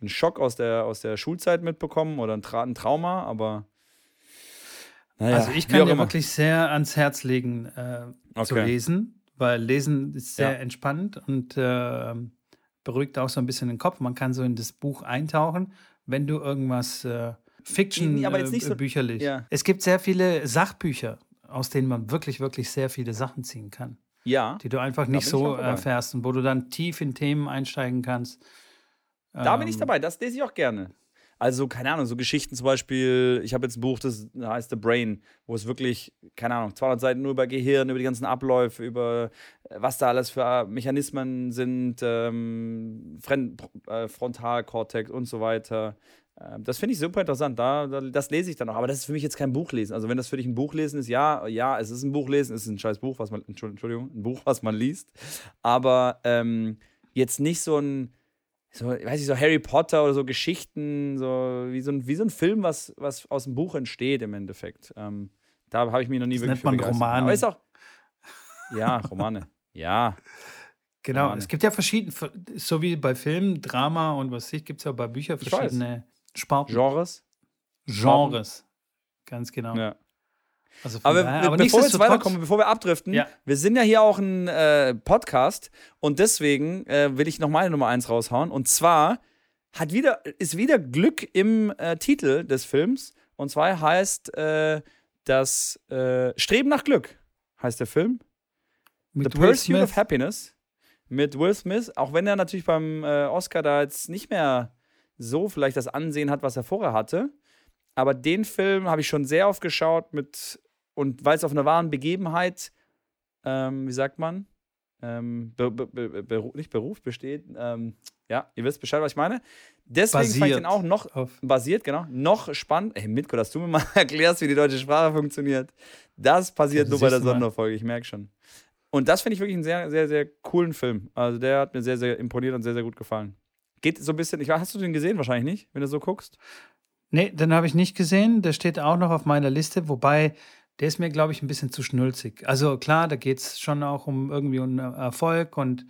einen, Schock aus der, aus der Schulzeit mitbekommen oder ein, Tra ein Trauma, aber naja, also ich kann dir immer. wirklich sehr ans Herz legen, äh, okay. zu lesen, weil Lesen ist sehr ja. entspannt und äh, beruhigt auch so ein bisschen den Kopf. Man kann so in das Buch eintauchen, wenn du irgendwas äh, Fiction-Bücher so, liest. Ja. Es gibt sehr viele Sachbücher, aus denen man wirklich, wirklich sehr viele Sachen ziehen kann. Ja. Die du einfach nicht so erfährst und wo du dann tief in Themen einsteigen kannst. Da ähm, bin ich ähm, dabei, das lese ich auch gerne. Also, keine Ahnung, so Geschichten zum Beispiel. Ich habe jetzt ein Buch, das heißt The Brain, wo es wirklich, keine Ahnung, 200 Seiten nur über Gehirn, über die ganzen Abläufe, über äh, was da alles für Mechanismen sind, ähm, äh, Frontalkortex und so weiter. Ähm, das finde ich super interessant. Da, da, das lese ich dann auch. Aber das ist für mich jetzt kein Buchlesen. Also, wenn das für dich ein Buchlesen ist, ja, ja, es ist ein Buchlesen, es ist ein scheiß Buch, was man, Entschuldigung, ein Buch, was man liest. Aber ähm, jetzt nicht so ein so, weiß ich, so Harry Potter oder so Geschichten, so wie so ein, wie so ein Film, was, was aus dem Buch entsteht im Endeffekt. Ähm, da habe ich mich noch nie das wirklich nennt man Romane. Aber ist auch. Ja, Romane. ja. Genau, Romane. es gibt ja verschiedene, so wie bei Filmen, Drama und was ich, gibt es ja bei Büchern verschiedene Sparten. Genres? Genres. Ganz genau. Ja. Also aber, daher, aber bevor wir jetzt weiterkommen, bevor wir abdriften, ja. wir sind ja hier auch ein äh, Podcast und deswegen äh, will ich noch meine Nummer eins raushauen. Und zwar hat wieder, ist wieder Glück im äh, Titel des Films. Und zwar heißt äh, das äh, Streben nach Glück, heißt der Film. Mit The Pursuit of Happiness mit Will Smith, auch wenn er natürlich beim äh, Oscar da jetzt nicht mehr so vielleicht das Ansehen hat, was er vorher hatte. Aber den Film habe ich schon sehr oft geschaut mit und weil es auf einer wahren Begebenheit, ähm, wie sagt man, ähm, be, be, be, nicht Beruf besteht, ähm, ja, ihr wisst Bescheid, was ich meine. Deswegen basiert fand ich den auch noch auf. basiert, genau, noch spannend. Ey, Mitko, dass du mir mal (laughs) erklärst, wie die deutsche Sprache funktioniert. Das passiert nur bei der Sonderfolge, ich merke schon. Und das finde ich wirklich einen sehr, sehr, sehr coolen Film. Also der hat mir sehr, sehr imponiert und sehr, sehr gut gefallen. Geht so ein bisschen, ich, hast du den gesehen wahrscheinlich nicht, wenn du so guckst? Nee, den habe ich nicht gesehen. Der steht auch noch auf meiner Liste, wobei der ist mir, glaube ich, ein bisschen zu schnulzig. Also klar, da geht es schon auch um irgendwie um Erfolg und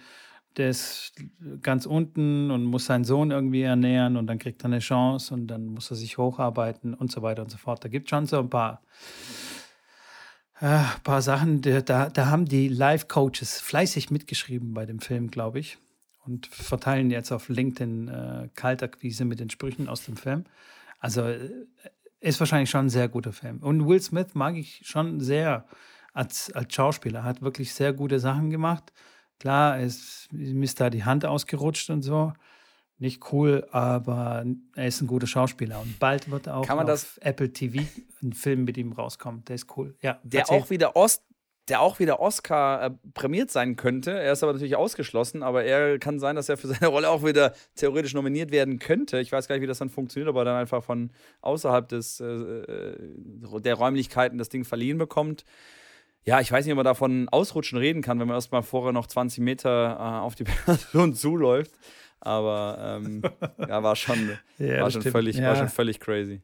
der ist ganz unten und muss seinen Sohn irgendwie ernähren und dann kriegt er eine Chance und dann muss er sich hocharbeiten und so weiter und so fort. Da gibt es schon so ein paar, äh, paar Sachen, da, da haben die Live-Coaches fleißig mitgeschrieben bei dem Film, glaube ich, und verteilen jetzt auf LinkedIn äh, Kaltakquise mit den Sprüchen aus dem Film. Also äh, ist wahrscheinlich schon ein sehr guter Film. Und Will Smith mag ich schon sehr als, als Schauspieler, hat wirklich sehr gute Sachen gemacht Klar, es ist da die Hand ausgerutscht und so. Nicht cool, aber er ist ein guter Schauspieler. Und bald wird auch Kann man auf Apple TV ein Film mit ihm rauskommen. Der ist cool. Ja, der auch wieder Ost, der auch wieder Oscar äh, prämiert sein könnte. Er ist aber natürlich ausgeschlossen, aber er kann sein, dass er für seine (laughs) Rolle auch wieder theoretisch nominiert werden könnte. Ich weiß gar nicht, wie das dann funktioniert, aber dann einfach von außerhalb des, äh, äh der Räumlichkeiten das Ding verliehen bekommt ja, ich weiß nicht, ob man davon ausrutschen reden kann, wenn man erstmal vorher noch 20 Meter äh, auf die (laughs) Person zuläuft. Aber ähm, (laughs) ja, war schon, ja, war, schon völlig, ja. war schon völlig crazy.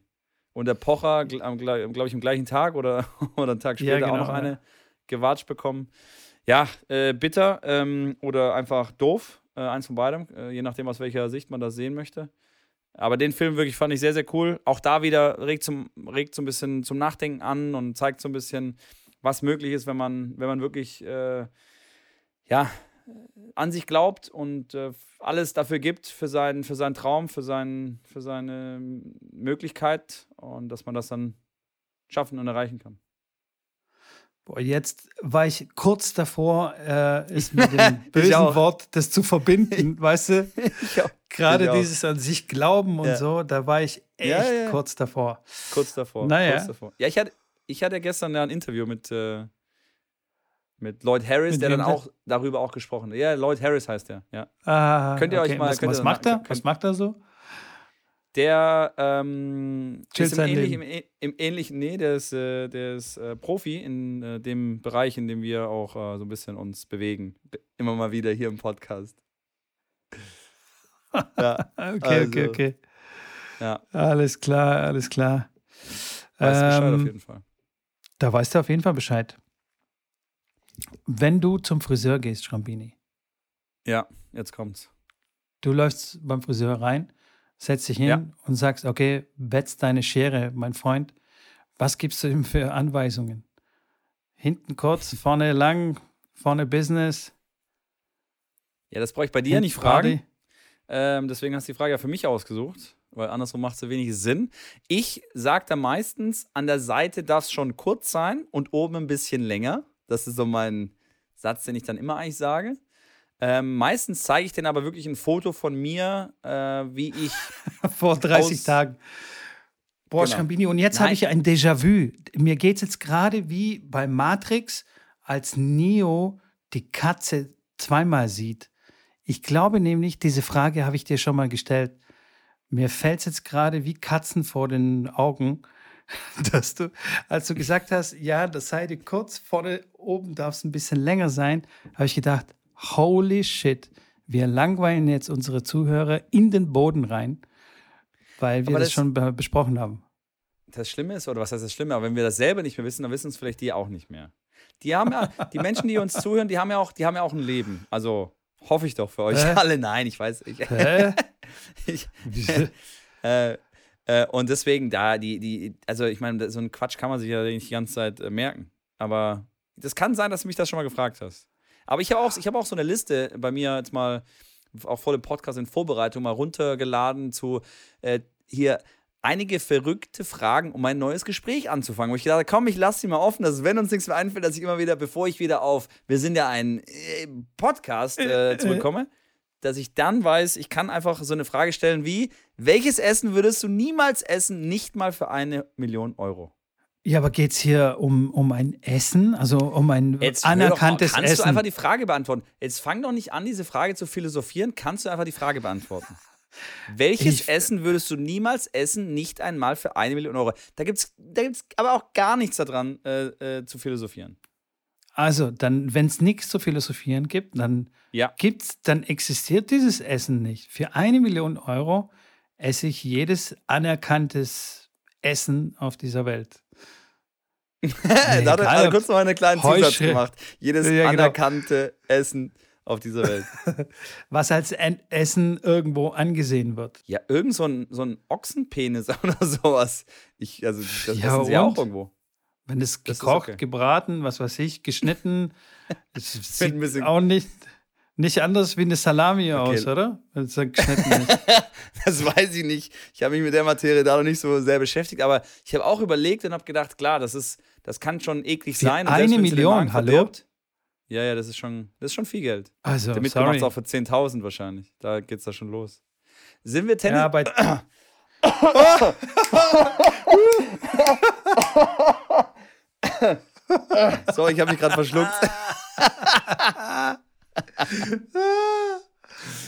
Und der Pocher, glaube ich, am gleichen Tag oder, oder einen Tag später ja, genau, auch noch eine gewatscht bekommen. Ja, äh, bitter ähm, oder einfach doof. Äh, eins von beidem, äh, je nachdem, aus welcher Sicht man das sehen möchte. Aber den Film wirklich fand ich sehr, sehr cool. Auch da wieder regt, zum, regt so ein bisschen zum Nachdenken an und zeigt so ein bisschen, was möglich ist, wenn man, wenn man wirklich äh, ja, an sich glaubt und äh, alles dafür gibt für seinen, für seinen Traum, für, seinen, für seine Möglichkeit und dass man das dann schaffen und erreichen kann. Boah, jetzt war ich kurz davor, äh, es mit (laughs) dem bösen Wort das zu verbinden, weißt du? (laughs) Gerade dieses an sich glauben und ja. so, da war ich echt ja, ja. kurz davor. Kurz davor. Naja. Kurz davor. Ja, ich hatte, ich hatte gestern ja ein Interview mit, äh, mit Lloyd Harris, mit der dann auch darüber auch gesprochen hat. Ja, Lloyd Harris heißt der. Ja. Ah, könnt ihr okay. euch mal. Was, was macht er? Was macht er so? Der ähm, ist im, ähnlich, im, im, ähnlichen, nee, der ist, äh, der ist äh, Profi in äh, dem Bereich, in dem wir auch äh, so ein bisschen uns bewegen. Immer mal wieder hier im Podcast. (laughs) ja, okay, also, okay, okay. Ja. Alles klar, alles klar. Weiß ähm, Bescheid auf jeden Fall. Da weißt du auf jeden Fall Bescheid. Wenn du zum Friseur gehst, Schrambini. Ja, jetzt kommt's. Du läufst beim Friseur rein, setzt dich hin ja. und sagst, okay, wetz deine Schere, mein Freund. Was gibst du ihm für Anweisungen? Hinten kurz, (laughs) vorne lang, vorne Business. Ja, das brauche ich bei dir nicht fragen. Ähm, deswegen hast du die Frage ja für mich ausgesucht weil andersrum macht es so wenig Sinn. Ich sage da meistens, an der Seite darf es schon kurz sein und oben ein bisschen länger. Das ist so mein Satz, den ich dann immer eigentlich sage. Ähm, meistens zeige ich dann aber wirklich ein Foto von mir, äh, wie ich. (laughs) Vor 30 Tagen. Boah, genau. Schrambini, und jetzt habe ich ein Déjà-vu. Mir geht es jetzt gerade wie bei Matrix, als Neo die Katze zweimal sieht. Ich glaube nämlich, diese Frage habe ich dir schon mal gestellt. Mir fällt es jetzt gerade wie Katzen vor den Augen, (laughs) dass du, als du gesagt hast, ja, das Seite kurz, vorne oben darf es ein bisschen länger sein, habe ich gedacht, holy shit, wir langweilen jetzt unsere Zuhörer in den Boden rein, weil wir das, das, schon besprochen haben. Das Schlimme ist, oder was heißt das Schlimme, aber wenn wir das selber nicht mehr wissen, dann wissen es vielleicht die auch nicht mehr. Die haben ja, die Menschen, die uns zuhören, die haben ja auch, die haben ja auch ein Leben. Also hoffe ich doch für euch Hä? (laughs) alle. Nein, ich weiß. (laughs) Ich, Hä? (laughs) ich, äh, äh, und deswegen, da, die, die, also ich meine, so einen Quatsch kann man sich ja nicht die ganze Zeit äh, merken. Aber das kann sein, dass du mich das schon mal gefragt hast. Aber ich habe auch, hab auch so eine Liste bei mir jetzt mal, auch vor dem Podcast in Vorbereitung, mal runtergeladen zu äh, hier einige verrückte Fragen, um ein neues Gespräch anzufangen. Wo ich dachte, komm, ich lasse sie mal offen, dass wenn uns nichts mehr einfällt, dass ich immer wieder, bevor ich wieder auf, wir sind ja ein äh, Podcast äh, zurückkomme, dass ich dann weiß, ich kann einfach so eine Frage stellen wie, welches Essen würdest du niemals essen, nicht mal für eine Million Euro? Ja, aber geht es hier um, um ein Essen, also um ein Jetzt anerkanntes mal, kannst Essen? Kannst du einfach die Frage beantworten? Jetzt fang doch nicht an, diese Frage zu philosophieren. Kannst du einfach die Frage beantworten? (laughs) Welches ich, Essen würdest du niemals essen, nicht einmal für eine Million Euro? Da gibt es da gibt's aber auch gar nichts daran äh, äh, zu philosophieren. Also, dann, wenn es nichts zu philosophieren gibt, dann ja. gibt's, dann existiert dieses Essen nicht. Für eine Million Euro esse ich jedes anerkanntes Essen auf dieser Welt. Da hat er kurz noch einen kleinen Zusatz gemacht. Jedes ja, genau. anerkannte Essen auf dieser Welt. (laughs) Was als Essen irgendwo angesehen wird. Ja, irgend so ein, so ein Ochsenpenis (laughs) oder sowas. Ich, also, das ja, essen sie auch irgendwo. Wenn es gekocht, okay. gebraten, was weiß ich, geschnitten, (laughs) es sieht auch nicht, nicht anders wie eine Salami okay. aus, oder? Ist. (laughs) das weiß ich nicht. Ich habe mich mit der Materie da noch nicht so sehr beschäftigt, aber ich habe auch überlegt und habe gedacht, klar, das ist, das kann schon eklig für sein. Eine Million, hallo? Verdirbt, ja, ja, das ist schon, das ist schon viel Geld. Also, Der Mitglied macht es auch für 10.000 wahrscheinlich. Da geht es da schon los. Sind wir Tennis? Ja, bei (coughs) so, ich habe mich gerade verschluckt. (laughs) (laughs)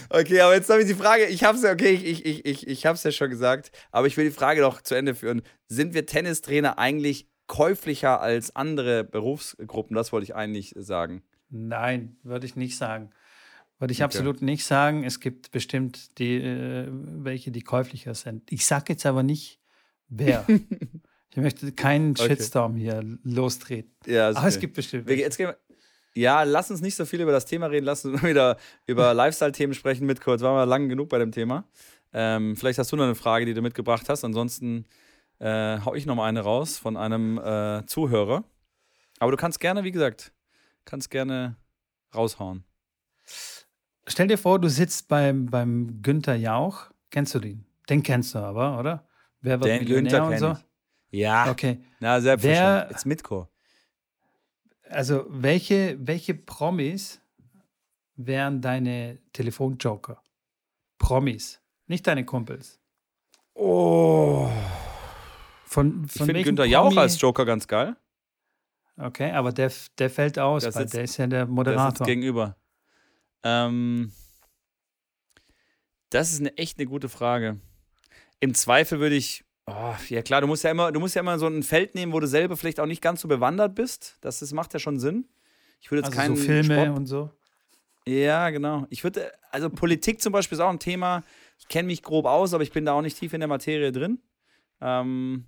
okay, aber jetzt habe ich die Frage, ich habe es ja, okay, ich, ich, ich, ich habe es ja schon gesagt, aber ich will die Frage noch zu Ende führen. Sind wir Tennistrainer eigentlich käuflicher als andere Berufsgruppen? Das wollte ich eigentlich sagen. Nein, würde ich nicht sagen. Würde ich okay. absolut nicht sagen. Es gibt bestimmt die, äh, welche, die käuflicher sind. Ich sage jetzt aber nicht, wer. (laughs) ich möchte keinen okay. Shitstorm hier lostreten. Ja, aber okay. es gibt bestimmt. Wir, jetzt gehen wir, ja, lass uns nicht so viel über das Thema reden. Lass uns wieder über Lifestyle-Themen sprechen mit kurz. Waren wir lang genug bei dem Thema. Ähm, vielleicht hast du noch eine Frage, die du mitgebracht hast. Ansonsten äh, hau ich noch mal eine raus von einem äh, Zuhörer. Aber du kannst gerne, wie gesagt, kannst gerne raushauen. Stell dir vor, du sitzt beim, beim Günther Jauch. Kennst du den? Den kennst du aber, oder? Wer wird Den Millionär Günther und so? Ich. Ja. Okay. Na, selbstverständlich. Jetzt Mitko. Also, welche, welche Promis wären deine Telefonjoker? Promis, nicht deine Kumpels. Oh. Von, von ich finde Günther Jauch als Joker ganz geil. Okay, aber der, der fällt aus, der weil sitzt, der ist ja der Moderator. Der sitzt gegenüber. Ähm, das ist eine echt eine gute Frage. Im Zweifel würde ich, oh, ja klar, du musst ja immer, du musst ja immer so ein Feld nehmen, wo du selber vielleicht auch nicht ganz so bewandert bist. Das, das macht ja schon Sinn. Ich würde jetzt also keinen so Filme Sport und so. Ja, genau. Ich würde, also Politik zum Beispiel ist auch ein Thema. Ich kenne mich grob aus, aber ich bin da auch nicht tief in der Materie drin. Ähm,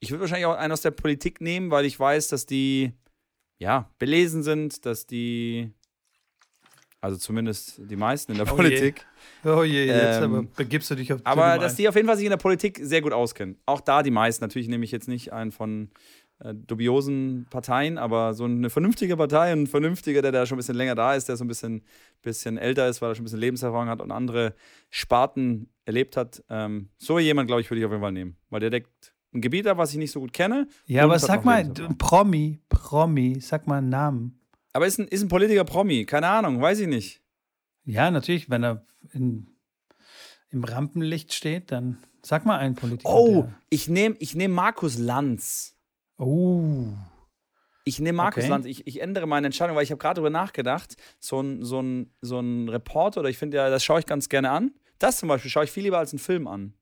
ich würde wahrscheinlich auch einen aus der Politik nehmen, weil ich weiß, dass die ja belesen sind, dass die also zumindest die meisten in der oh Politik. Oh je, jetzt ähm, aber begibst du dich auf Aber dass die auf jeden Fall sich in der Politik sehr gut auskennen. Auch da die meisten. Natürlich nehme ich jetzt nicht einen von äh, dubiosen Parteien, aber so eine vernünftige Partei, ein vernünftiger, der da schon ein bisschen länger da ist, der so ein bisschen, bisschen älter ist, weil er schon ein bisschen Lebenserfahrung hat und andere Sparten erlebt hat. Ähm, so jemand, glaube ich, würde ich auf jeden Fall nehmen. Weil der deckt ein Gebiet ab, was ich nicht so gut kenne. Ja, aber sag mal, Promi, Promi, sag mal einen Namen. Aber ist ein, ist ein Politiker Promi? Keine Ahnung, weiß ich nicht. Ja, natürlich, wenn er in, im Rampenlicht steht, dann sag mal einen Politiker. Oh, ich nehme ich nehm Markus Lanz. Oh. Ich nehme Markus okay. Lanz. Ich, ich ändere meine Entscheidung, weil ich habe gerade darüber nachgedacht. So ein, so, ein, so ein Reporter, oder ich finde ja, das schaue ich ganz gerne an. Das zum Beispiel schaue ich viel lieber als einen Film an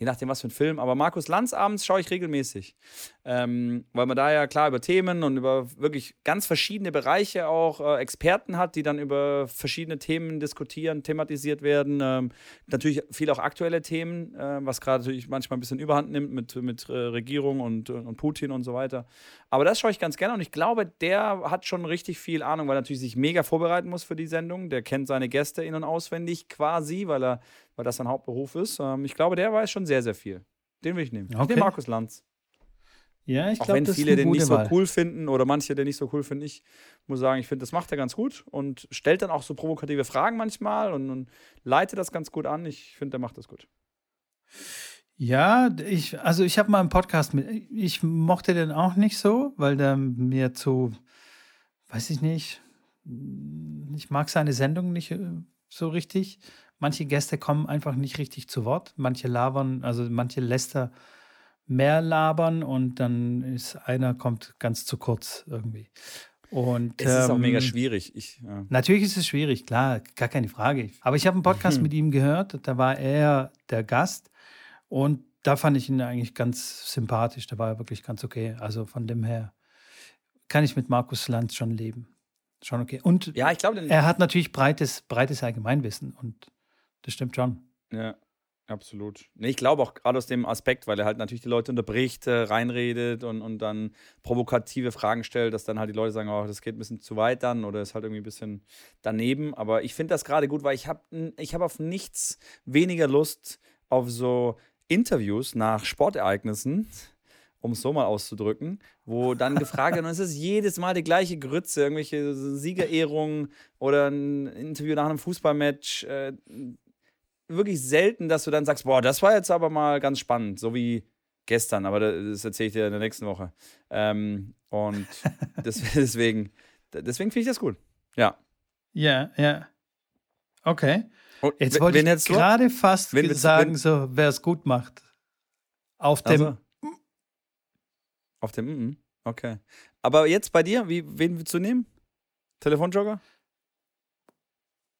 je nachdem, was für ein Film. Aber Markus Lanz abends schaue ich regelmäßig. Ähm, weil man da ja klar über Themen und über wirklich ganz verschiedene Bereiche auch äh, Experten hat, die dann über verschiedene Themen diskutieren, thematisiert werden. Ähm, natürlich viel auch aktuelle Themen, äh, was gerade natürlich manchmal ein bisschen überhand nimmt mit, mit äh, Regierung und, und Putin und so weiter. Aber das schaue ich ganz gerne und ich glaube, der hat schon richtig viel Ahnung, weil er natürlich sich mega vorbereiten muss für die Sendung. Der kennt seine Gäste in- und auswendig quasi, weil er weil das sein Hauptberuf ist. Ähm, ich glaube, der weiß schon sehr, sehr viel. Den will ich nehmen. Okay. Ich nehme Markus Lanz. Ja, ich glaube, wenn viele den nicht so Wahl. cool finden oder manche den nicht so cool finden, ich muss sagen, ich finde, das macht er ganz gut und stellt dann auch so provokative Fragen manchmal und, und leitet das ganz gut an. Ich finde, der macht das gut. Ja, ich, also ich habe mal einen Podcast mit, ich mochte den auch nicht so, weil der mir zu, weiß ich nicht, ich mag seine Sendung nicht äh, so richtig. Manche Gäste kommen einfach nicht richtig zu Wort. Manche labern, also manche läster mehr labern und dann ist einer kommt ganz zu kurz irgendwie. Und, es ist ähm, auch mega schwierig. Ich, ja. Natürlich ist es schwierig, klar, gar keine Frage. Aber ich habe einen Podcast (laughs) mit ihm gehört, da war er der Gast und da fand ich ihn eigentlich ganz sympathisch. Da war er wirklich ganz okay. Also von dem her kann ich mit Markus Lanz schon leben. Schon okay. Und ja, ich glaube, er hat natürlich breites, breites Allgemeinwissen und das stimmt schon. Ja. Absolut. Nee, ich glaube auch gerade aus dem Aspekt, weil er halt natürlich die Leute unterbricht, äh, reinredet und, und dann provokative Fragen stellt, dass dann halt die Leute sagen, oh, das geht ein bisschen zu weit dann oder ist halt irgendwie ein bisschen daneben. Aber ich finde das gerade gut, weil ich habe ich hab auf nichts weniger Lust auf so Interviews nach Sportereignissen, um es so mal auszudrücken, wo dann gefragt wird, und es ist jedes Mal die gleiche Grütze, irgendwelche Siegerehrungen oder ein Interview nach einem Fußballmatch. Äh, wirklich selten, dass du dann sagst, boah, das war jetzt aber mal ganz spannend, so wie gestern, aber das erzähle ich dir in der nächsten Woche. Ähm, und (laughs) deswegen, deswegen finde ich das gut. Ja. Ja, ja. Okay. jetzt wollte ich gerade fast wenn, sagen, wenn, so, wer es gut macht. Auf dem. Also, auf dem, mm, okay. Aber jetzt bei dir, wie, wen willst du nehmen? Telefonjogger?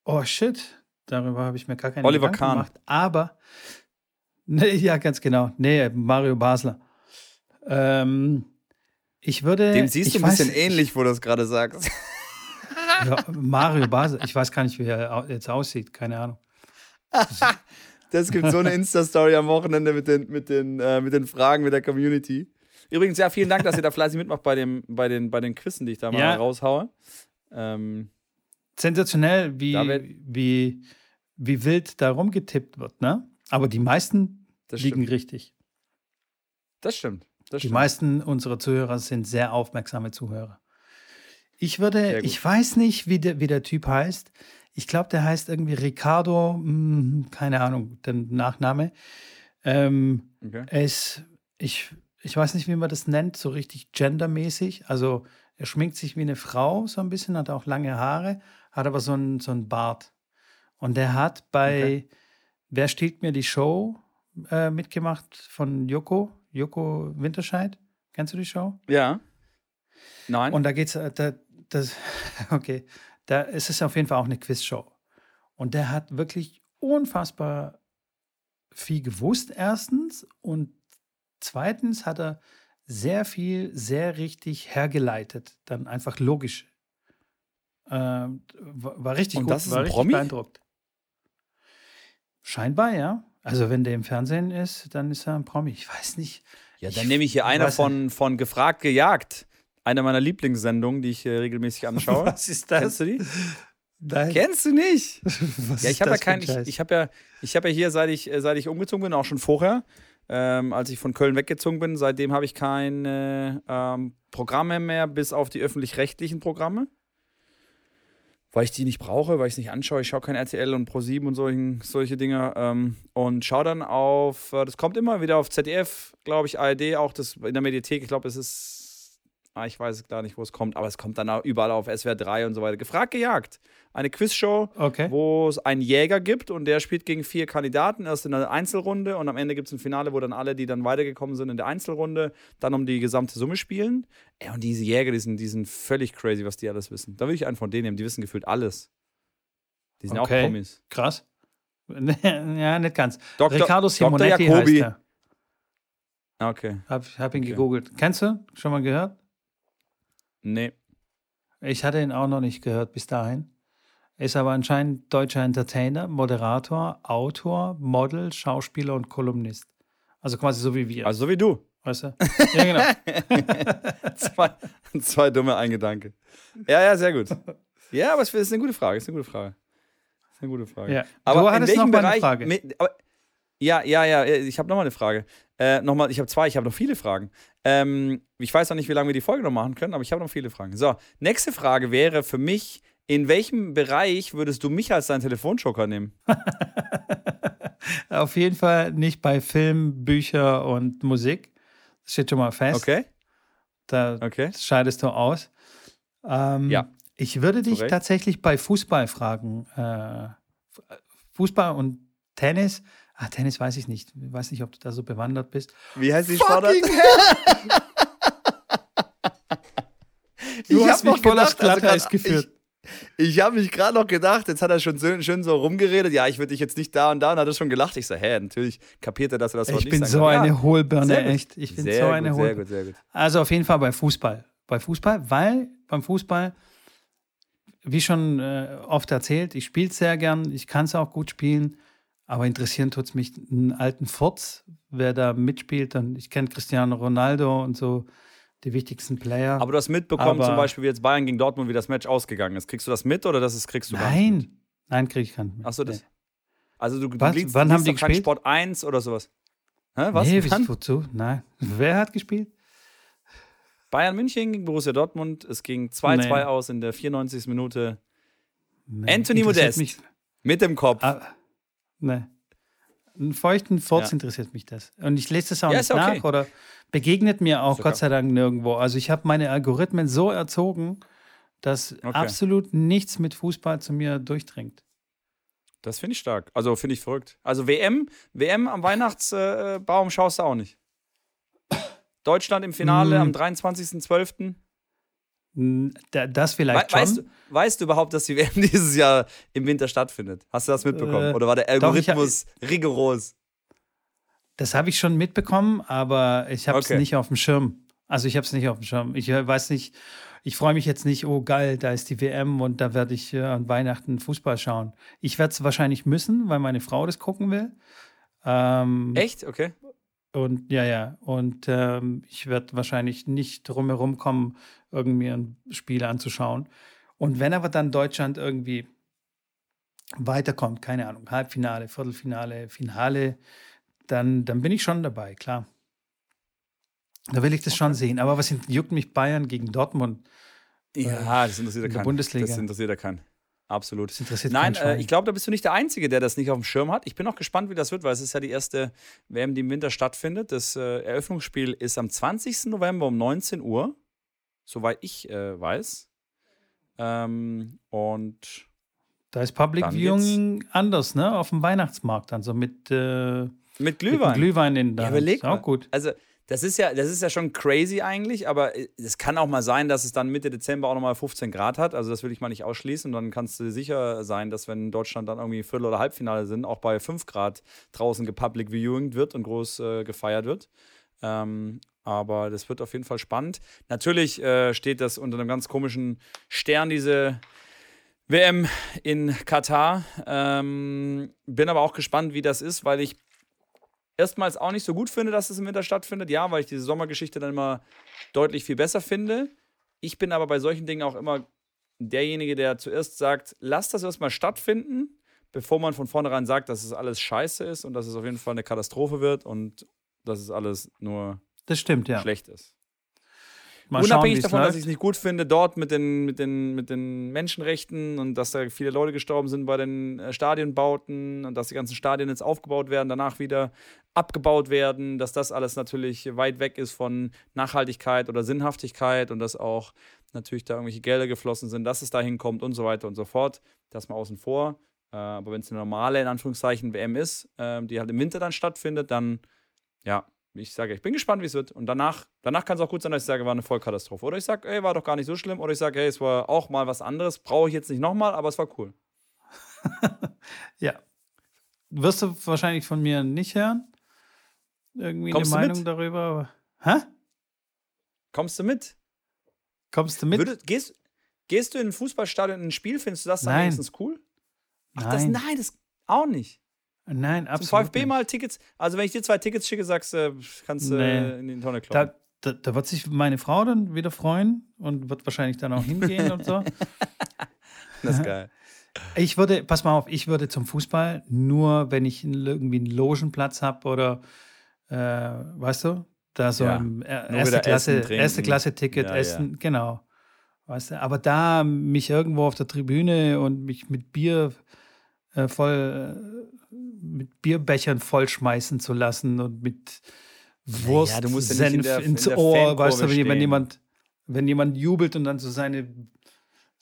Oh shit. Darüber habe ich mir gar keine Oliver Gedanken Kahn. gemacht. Aber, (laughs) ne, ja, ganz genau. Nee, Mario Basler. Ähm, ich würde. Dem siehst du ein bisschen ähnlich, wo du das gerade sagst. (laughs) Mario Basler. Ich weiß gar nicht, wie er jetzt aussieht. Keine Ahnung. (laughs) Das gibt so eine Insta-Story am Wochenende mit den, mit, den, äh, mit den Fragen mit der Community. Übrigens, ja, vielen Dank, dass ihr da fleißig mitmacht bei, dem, bei, den, bei den Quizzen, die ich da mal ja. raushaue. Ähm, Sensationell, wie, wie wie wild da rumgetippt wird, ne? Aber die meisten das liegen stimmt. richtig. Das stimmt. Das die stimmt. meisten unserer Zuhörer sind sehr aufmerksame Zuhörer. Ich würde, ich weiß nicht, wie der, wie der Typ heißt. Ich glaube, der heißt irgendwie Ricardo, mh, hm, keine Ahnung, der Nachname. Ähm, okay. Er ist, ich, ich weiß nicht, wie man das nennt, so richtig gendermäßig. Also er schminkt sich wie eine Frau so ein bisschen, hat auch lange Haare, hat aber so einen so Bart. Und der hat bei okay. Wer stiehlt mir die Show äh, mitgemacht von Joko, Joko Winterscheid. Kennst du die Show? Ja. Nein. Und da geht's, äh, da, das, (laughs) okay, da ist es auf jeden Fall auch eine Quizshow. Und der hat wirklich unfassbar viel gewusst, erstens. Und zweitens hat er sehr viel, sehr richtig hergeleitet. Dann einfach logisch. Äh, war, richtig Und gut, das ist war ein Promi? beeindruckt. Scheinbar, ja. Also wenn der im Fernsehen ist, dann ist er ein Promi. Ich weiß nicht. Ja, dann nehme ich hier einer von, von Gefragt gejagt. Eine meiner Lieblingssendungen, die ich äh, regelmäßig anschaue. (laughs) Was ist das? Kennst du die? Nein. Kennst du nicht? (laughs) Was ja, ich habe ja kein, ich, ich habe ja, ich habe ja hier, seit ich, äh, seit ich umgezogen bin, auch schon vorher, ähm, als ich von Köln weggezogen bin, seitdem habe ich keine ähm, Programme mehr, bis auf die öffentlich-rechtlichen Programme weil ich die nicht brauche, weil ich es nicht anschaue. Ich schaue kein RTL und Pro7 und solchen, solche Dinge. Ähm, und schaue dann auf, äh, das kommt immer wieder auf ZDF, glaube ich, ARD, auch das in der Mediathek. Ich glaube, es ist Ah, ich weiß gar nicht, wo es kommt, aber es kommt dann überall auf SWR 3 und so weiter. Gefragt, gejagt. Eine Quizshow, okay. wo es einen Jäger gibt und der spielt gegen vier Kandidaten, erst in der Einzelrunde und am Ende gibt es ein Finale, wo dann alle, die dann weitergekommen sind in der Einzelrunde, dann um die gesamte Summe spielen. Ey, und diese Jäger, die sind, die sind völlig crazy, was die alles wissen. Da würde ich einen von denen nehmen, die wissen gefühlt alles. Die sind okay. auch Promis. Krass. (laughs) ja, nicht ganz. Dr. Riccardo Simonetti Dr. heißt er. Okay. Hab, hab ihn okay. gegoogelt. Kennst du? Schon mal gehört? Nee. Ich hatte ihn auch noch nicht gehört bis dahin. Ist aber anscheinend deutscher Entertainer, Moderator, Autor, Model, Schauspieler und Kolumnist. Also quasi so wie wir. Also so wie du. Weißt du? Ja, genau. (laughs) zwei, zwei dumme Eingedanke. Ja, ja, sehr gut. Ja, aber es ist eine gute Frage. Ist eine gute Frage. Ist eine gute Frage. Ja. Aber du hattest in welchem noch Bereich, eine Frage. Mit, aber, ja, ja, ja. Ich habe nochmal eine Frage. Äh, nochmal, ich habe zwei, ich habe noch viele Fragen. Ähm, ich weiß noch nicht, wie lange wir die Folge noch machen können, aber ich habe noch viele Fragen. So, nächste Frage wäre für mich: In welchem Bereich würdest du mich als deinen Telefonjoker nehmen? (laughs) Auf jeden Fall nicht bei Film, Bücher und Musik. Das steht schon mal fest. Okay. Da okay. scheidest du aus. Ähm, ja. Ich würde dich tatsächlich bei Fußball fragen. Äh, Fußball und Tennis Ah, Tennis weiß ich nicht. Ich weiß nicht, ob du da so bewandert bist. Wie heißt die Sportart? (laughs) du ich hast mich voller Glatteis also geführt. Ich, ich habe mich gerade noch gedacht, jetzt hat er schon schön, schön so rumgeredet, ja, ich würde dich jetzt nicht da und da und hat er schon gelacht. Ich so, hä, natürlich kapiert er, dass er das Ich bin so eine ja, Hohlbirne, echt. Ich bin sehr so eine gut, Hohlbirne. Sehr gut, sehr gut. Also auf jeden Fall bei Fußball. Bei Fußball, weil beim Fußball, wie schon äh, oft erzählt, ich spiele es sehr gern, ich kann es auch gut spielen. Aber interessieren tut es mich einen alten Furz, wer da mitspielt. Dann, ich kenne Cristiano Ronaldo und so die wichtigsten Player. Aber du hast mitbekommen, aber zum Beispiel, wie jetzt Bayern gegen Dortmund, wie das Match ausgegangen ist. Kriegst du das mit oder das ist, kriegst du Nein. gar nicht? Nein, nein, krieg ich gar nicht mit. Achso, das. Also du, Was? du liest, Wann haben die gespielt? Sport 1 oder sowas. Hä, was? Nee, Wann? wozu? Nein. (laughs) Wer hat gespielt? Bayern München gegen Borussia Dortmund. Es ging 2-2 nee. aus in der 94. Minute. Nee, Anthony Modest. Mich. Mit dem Kopf. Ah, ne. Einen feuchten Furz ja. interessiert mich das. Und ich lese das auch ja, nicht okay. nach oder begegnet mir auch Gott sei Dank nirgendwo. Also ich habe meine Algorithmen so erzogen, dass okay. absolut nichts mit Fußball zu mir durchdringt. Das finde ich stark. Also finde ich verrückt. Also WM, WM am Weihnachtsbaum schaust du auch nicht. Deutschland im Finale mm. am 23.12. Das vielleicht We weißt, schon. Du, weißt du überhaupt, dass die (laughs) WM dieses Jahr im Winter stattfindet? Hast du das mitbekommen? Äh, Oder war der Algorithmus doch, ich, rigoros? Das habe ich schon mitbekommen, aber ich habe es okay. nicht auf dem Schirm. Also ich habe es nicht auf dem Schirm. Ich äh, weiß nicht, ich freue mich jetzt nicht, oh geil, da ist die WM und da werde ich äh, an Weihnachten Fußball schauen. Ich werde es wahrscheinlich müssen, weil meine Frau das gucken will. Ähm, Echt? Okay. Und ja, ja. Und ähm, ich werde wahrscheinlich nicht drumherum kommen, irgendwie ein Spiel anzuschauen. Und wenn aber dann Deutschland irgendwie weiterkommt, keine Ahnung, Halbfinale, Viertelfinale, Finale, dann, dann bin ich schon dabei, klar. Da will ich das okay. schon sehen. Aber was juckt mich Bayern gegen Dortmund? Ja, das interessiert ja keinen. Bundesliga. Das interessiert ja keinen. Absolut. Das interessiert Nein, äh, ich glaube, da bist du nicht der Einzige, der das nicht auf dem Schirm hat. Ich bin auch gespannt, wie das wird, weil es ist ja die erste WM, die im Winter stattfindet. Das äh, Eröffnungsspiel ist am 20. November um 19 Uhr, soweit ich äh, weiß. Ähm, und da ist Public Viewing anders, ne? Auf dem Weihnachtsmarkt, dann so mit, äh, mit Glühwein. Mit Glühwein in da. Ja, überleg auch gut. Also das ist ja, das ist ja schon crazy eigentlich, aber es kann auch mal sein, dass es dann Mitte Dezember auch nochmal 15 Grad hat. Also das will ich mal nicht ausschließen. Und dann kannst du sicher sein, dass wenn Deutschland dann irgendwie Viertel- oder Halbfinale sind, auch bei 5 Grad draußen gepublic viewing wird und groß äh, gefeiert wird. Ähm, aber das wird auf jeden Fall spannend. Natürlich äh, steht das unter einem ganz komischen Stern, diese WM in Katar. Ähm, bin aber auch gespannt, wie das ist, weil ich erstmals auch nicht so gut finde, dass es im Winter stattfindet. Ja, weil ich diese Sommergeschichte dann immer deutlich viel besser finde. Ich bin aber bei solchen Dingen auch immer derjenige, der zuerst sagt, lass das erstmal stattfinden, bevor man von vornherein sagt, dass es alles scheiße ist und dass es auf jeden Fall eine Katastrophe wird und dass es alles nur das stimmt, ja. schlecht ist. Mal Unabhängig schauen, davon, dass ich es nicht gut finde, dort mit den, mit, den, mit den Menschenrechten und dass da viele Leute gestorben sind bei den äh, Stadionbauten und dass die ganzen Stadien jetzt aufgebaut werden, danach wieder abgebaut werden, dass das alles natürlich weit weg ist von Nachhaltigkeit oder Sinnhaftigkeit und dass auch natürlich da irgendwelche Gelder geflossen sind, dass es dahin kommt und so weiter und so fort. Das mal außen vor. Äh, aber wenn es eine normale, in Anführungszeichen, WM ist, äh, die halt im Winter dann stattfindet, dann ja, ich sage, ich bin gespannt, wie es wird. Und danach, danach kann es auch gut sein, dass ich sage, war eine Vollkatastrophe. Oder ich sage, ey, war doch gar nicht so schlimm. Oder ich sage, hey, es war auch mal was anderes. Brauche ich jetzt nicht nochmal, aber es war cool. (laughs) ja. Wirst du wahrscheinlich von mir nicht hören? Irgendwie Kommst eine Meinung mit? darüber. Hä? Kommst du mit? Kommst du mit? Würde, gehst, gehst du in ein Fußballstadion in ein Spiel? Findest du das dann wenigstens cool? Ach, nein. Das, nein, das auch nicht. Nein, absolut. Zum VfB nicht. mal Tickets. Also, wenn ich dir zwei Tickets schicke, sagst du, kannst du nee. in die Tonne kloppen. Da, da, da, wird sich meine Frau dann wieder freuen und wird wahrscheinlich dann auch hingehen und so. (laughs) Das ist geil. Ich würde, pass mal auf, ich würde zum Fußball nur, wenn ich irgendwie einen Logenplatz habe oder, äh, weißt du, da so ja. ein erste Klasse, essen, erste Klasse Ticket ja, essen, ja. genau. Weißt du, aber da mich irgendwo auf der Tribüne und mich mit Bier äh, voll mit Bierbechern vollschmeißen zu lassen und mit Wurst, du musst Senf in der, ins in Ohr, weißt du, wenn, wenn, jemand, wenn jemand jubelt und dann so seine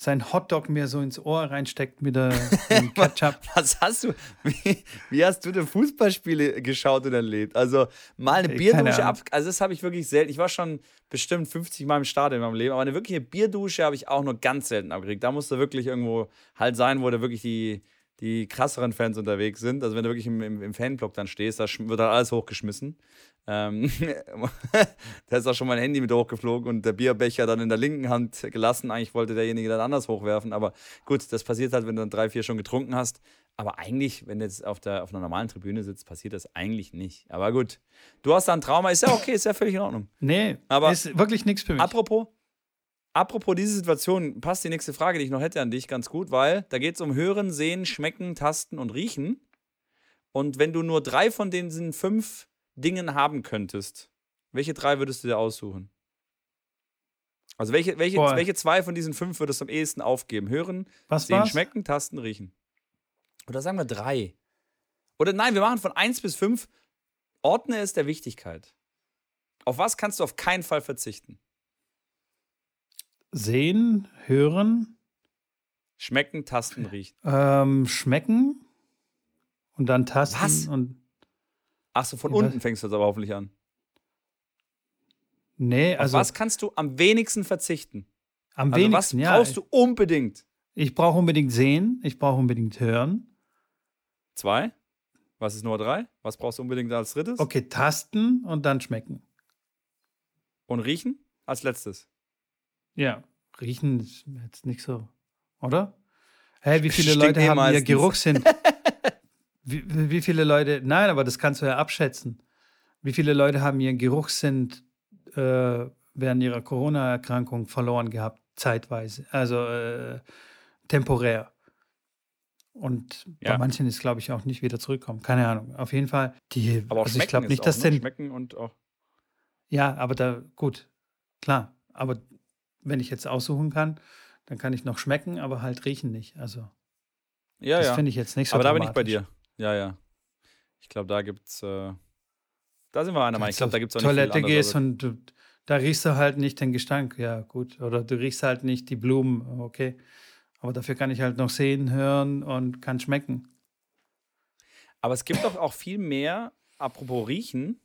sein Hotdog mir so ins Ohr reinsteckt mit der (laughs) Ketchup. Was hast du, wie, wie, hast du denn Fußballspiele geschaut und erlebt? Also mal eine Bierdusche ab, also das habe ich wirklich selten. Ich war schon bestimmt 50 Mal im Stadion in meinem Leben, aber eine wirkliche Bierdusche habe ich auch nur ganz selten abgekriegt. Da musste wirklich irgendwo halt sein, wo da wirklich die, die krasseren Fans unterwegs sind. Also wenn du wirklich im, im, im Fanblock dann stehst, da wird dann alles hochgeschmissen. Ähm, (laughs) da ist auch schon mein Handy mit hochgeflogen und der Bierbecher dann in der linken Hand gelassen. Eigentlich wollte derjenige dann anders hochwerfen, aber gut, das passiert halt, wenn du dann drei, vier schon getrunken hast. Aber eigentlich, wenn du jetzt auf, der, auf einer normalen Tribüne sitzt, passiert das eigentlich nicht. Aber gut, du hast da ein Trauma, ist ja okay, ist ja völlig in Ordnung. Nee, aber ist wirklich nichts für mich. Apropos, apropos diese Situation, passt die nächste Frage, die ich noch hätte an dich ganz gut, weil da geht es um Hören, Sehen, Schmecken, Tasten und Riechen. Und wenn du nur drei von diesen fünf Dingen haben könntest, welche drei würdest du dir aussuchen? Also welche, welche, welche zwei von diesen fünf würdest du am ehesten aufgeben? Hören, Was sehen, war's? schmecken, tasten, riechen. Oder sagen wir drei. Oder nein, wir machen von eins bis fünf. Ordne es der Wichtigkeit. Auf was kannst du auf keinen Fall verzichten? Sehen, hören. Schmecken, tasten, riechen. Ähm, schmecken. Und dann tasten. Was? Und Achso, von unten fängst du jetzt aber hoffentlich an. Nee, also. Auf was kannst du am wenigsten verzichten? Am also wenigsten, was ja. brauchst du unbedingt? Ich brauche unbedingt sehen, ich brauche unbedingt hören. Zwei? Was ist Nummer drei? Was brauchst du unbedingt als drittes? Okay, tasten und dann schmecken. Und riechen als letztes? Ja, riechen ist jetzt nicht so, oder? Hey, wie viele Stinkt Leute eh haben ihr meistens. Geruchssinn? (laughs) wie, wie viele Leute, nein, aber das kannst du ja abschätzen. Wie viele Leute haben ihren Geruchssinn äh, während ihrer Corona-Erkrankung verloren gehabt, zeitweise, also äh, temporär. Und Ja. bei manchen ist, glaube ich, auch nicht wieder zurückkommen. Keine Ahnung. Auf jeden Fall, die, Aber auch also ich glaube nicht, auch, dass ne? denn, Schmecken und auch. ja, aber da, gut, klar. Aber wenn ich jetzt aussuchen kann, dann kann ich noch schmecken, aber halt riechen nicht. Also, Ja, das ja. finde ich jetzt nicht so Aber da bin ich bei dir. Ja, ja. Ich glaube, da gibt's. Äh, da sind wir einer Meinung. Ich glaube, da gibt's auch Toilette nicht viel gehst und du, da riechst du halt nicht den Gestank, ja, gut. Oder du riechst halt nicht die Blumen, okay. Aber dafür kann ich halt noch sehen, hören und kann schmecken. Aber es gibt doch auch viel mehr, apropos riechen,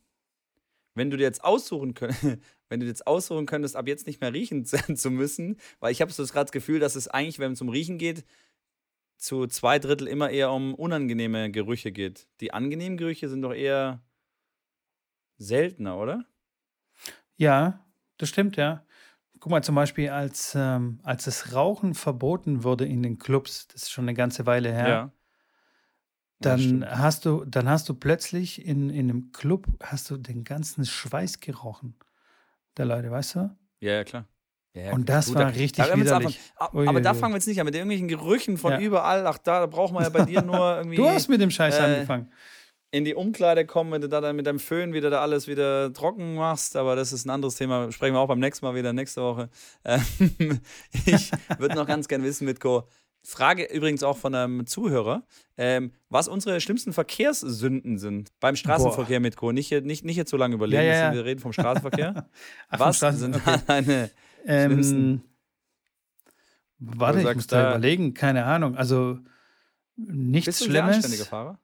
wenn du dir jetzt aussuchen könntest, (laughs) wenn du jetzt aussuchen könntest, ab jetzt nicht mehr riechen zu, (laughs) zu müssen, weil ich habe so gerade das Gefühl, dass es eigentlich, wenn es um Riechen geht, zu zwei Drittel immer eher um unangenehme Gerüche geht. Die angenehmen Gerüche sind doch eher seltener, oder? Ja, das stimmt, ja. Guck mal, zum Beispiel, als, ähm, als das Rauchen verboten wurde in den Clubs, das ist schon eine ganze Weile her, Ja. dann hast du, dann hast du plötzlich in, in einem Club hast du den ganzen Schweiß gerochen der Leute, weißt du? Ja, ja, klar. Ja, Und das Gut, war da- richtig da widerlich. Aber ui, da fangen wir jetzt nicht an mit irgendwelchen Gerüchen von Ja. überall. Ach, da, da brauchen wir ja bei dir nur (laughs) irgendwie Du hast mit dem Scheiß äh, angefangen. in die Umkleide kommen, wenn du da dann mit deinem Föhn wieder da alles wieder trocken machst. Aber das ist ein anderes Thema. Sprechen wir auch beim nächsten Mal wieder, nächste Woche. Ähm, (laughs) ich würde noch ganz gern wissen, Mitko. Frage übrigens auch von einem Zuhörer, ähm, was unsere schlimmsten Verkehrssünden sind beim Straßenverkehr, Mitko. Nicht, hier- nicht, nicht jetzt so lange überlegen, Ja, ja, ja. wir reden vom Straßenverkehr. (laughs) Ach, vom was Straßen- sind okay. (laughs) deine Ähm, schlimmsten- warte, ich muss da überlegen. Keine Ahnung. Also nichts Bist du ein sehr Schlimmes. anständiger Fahrer?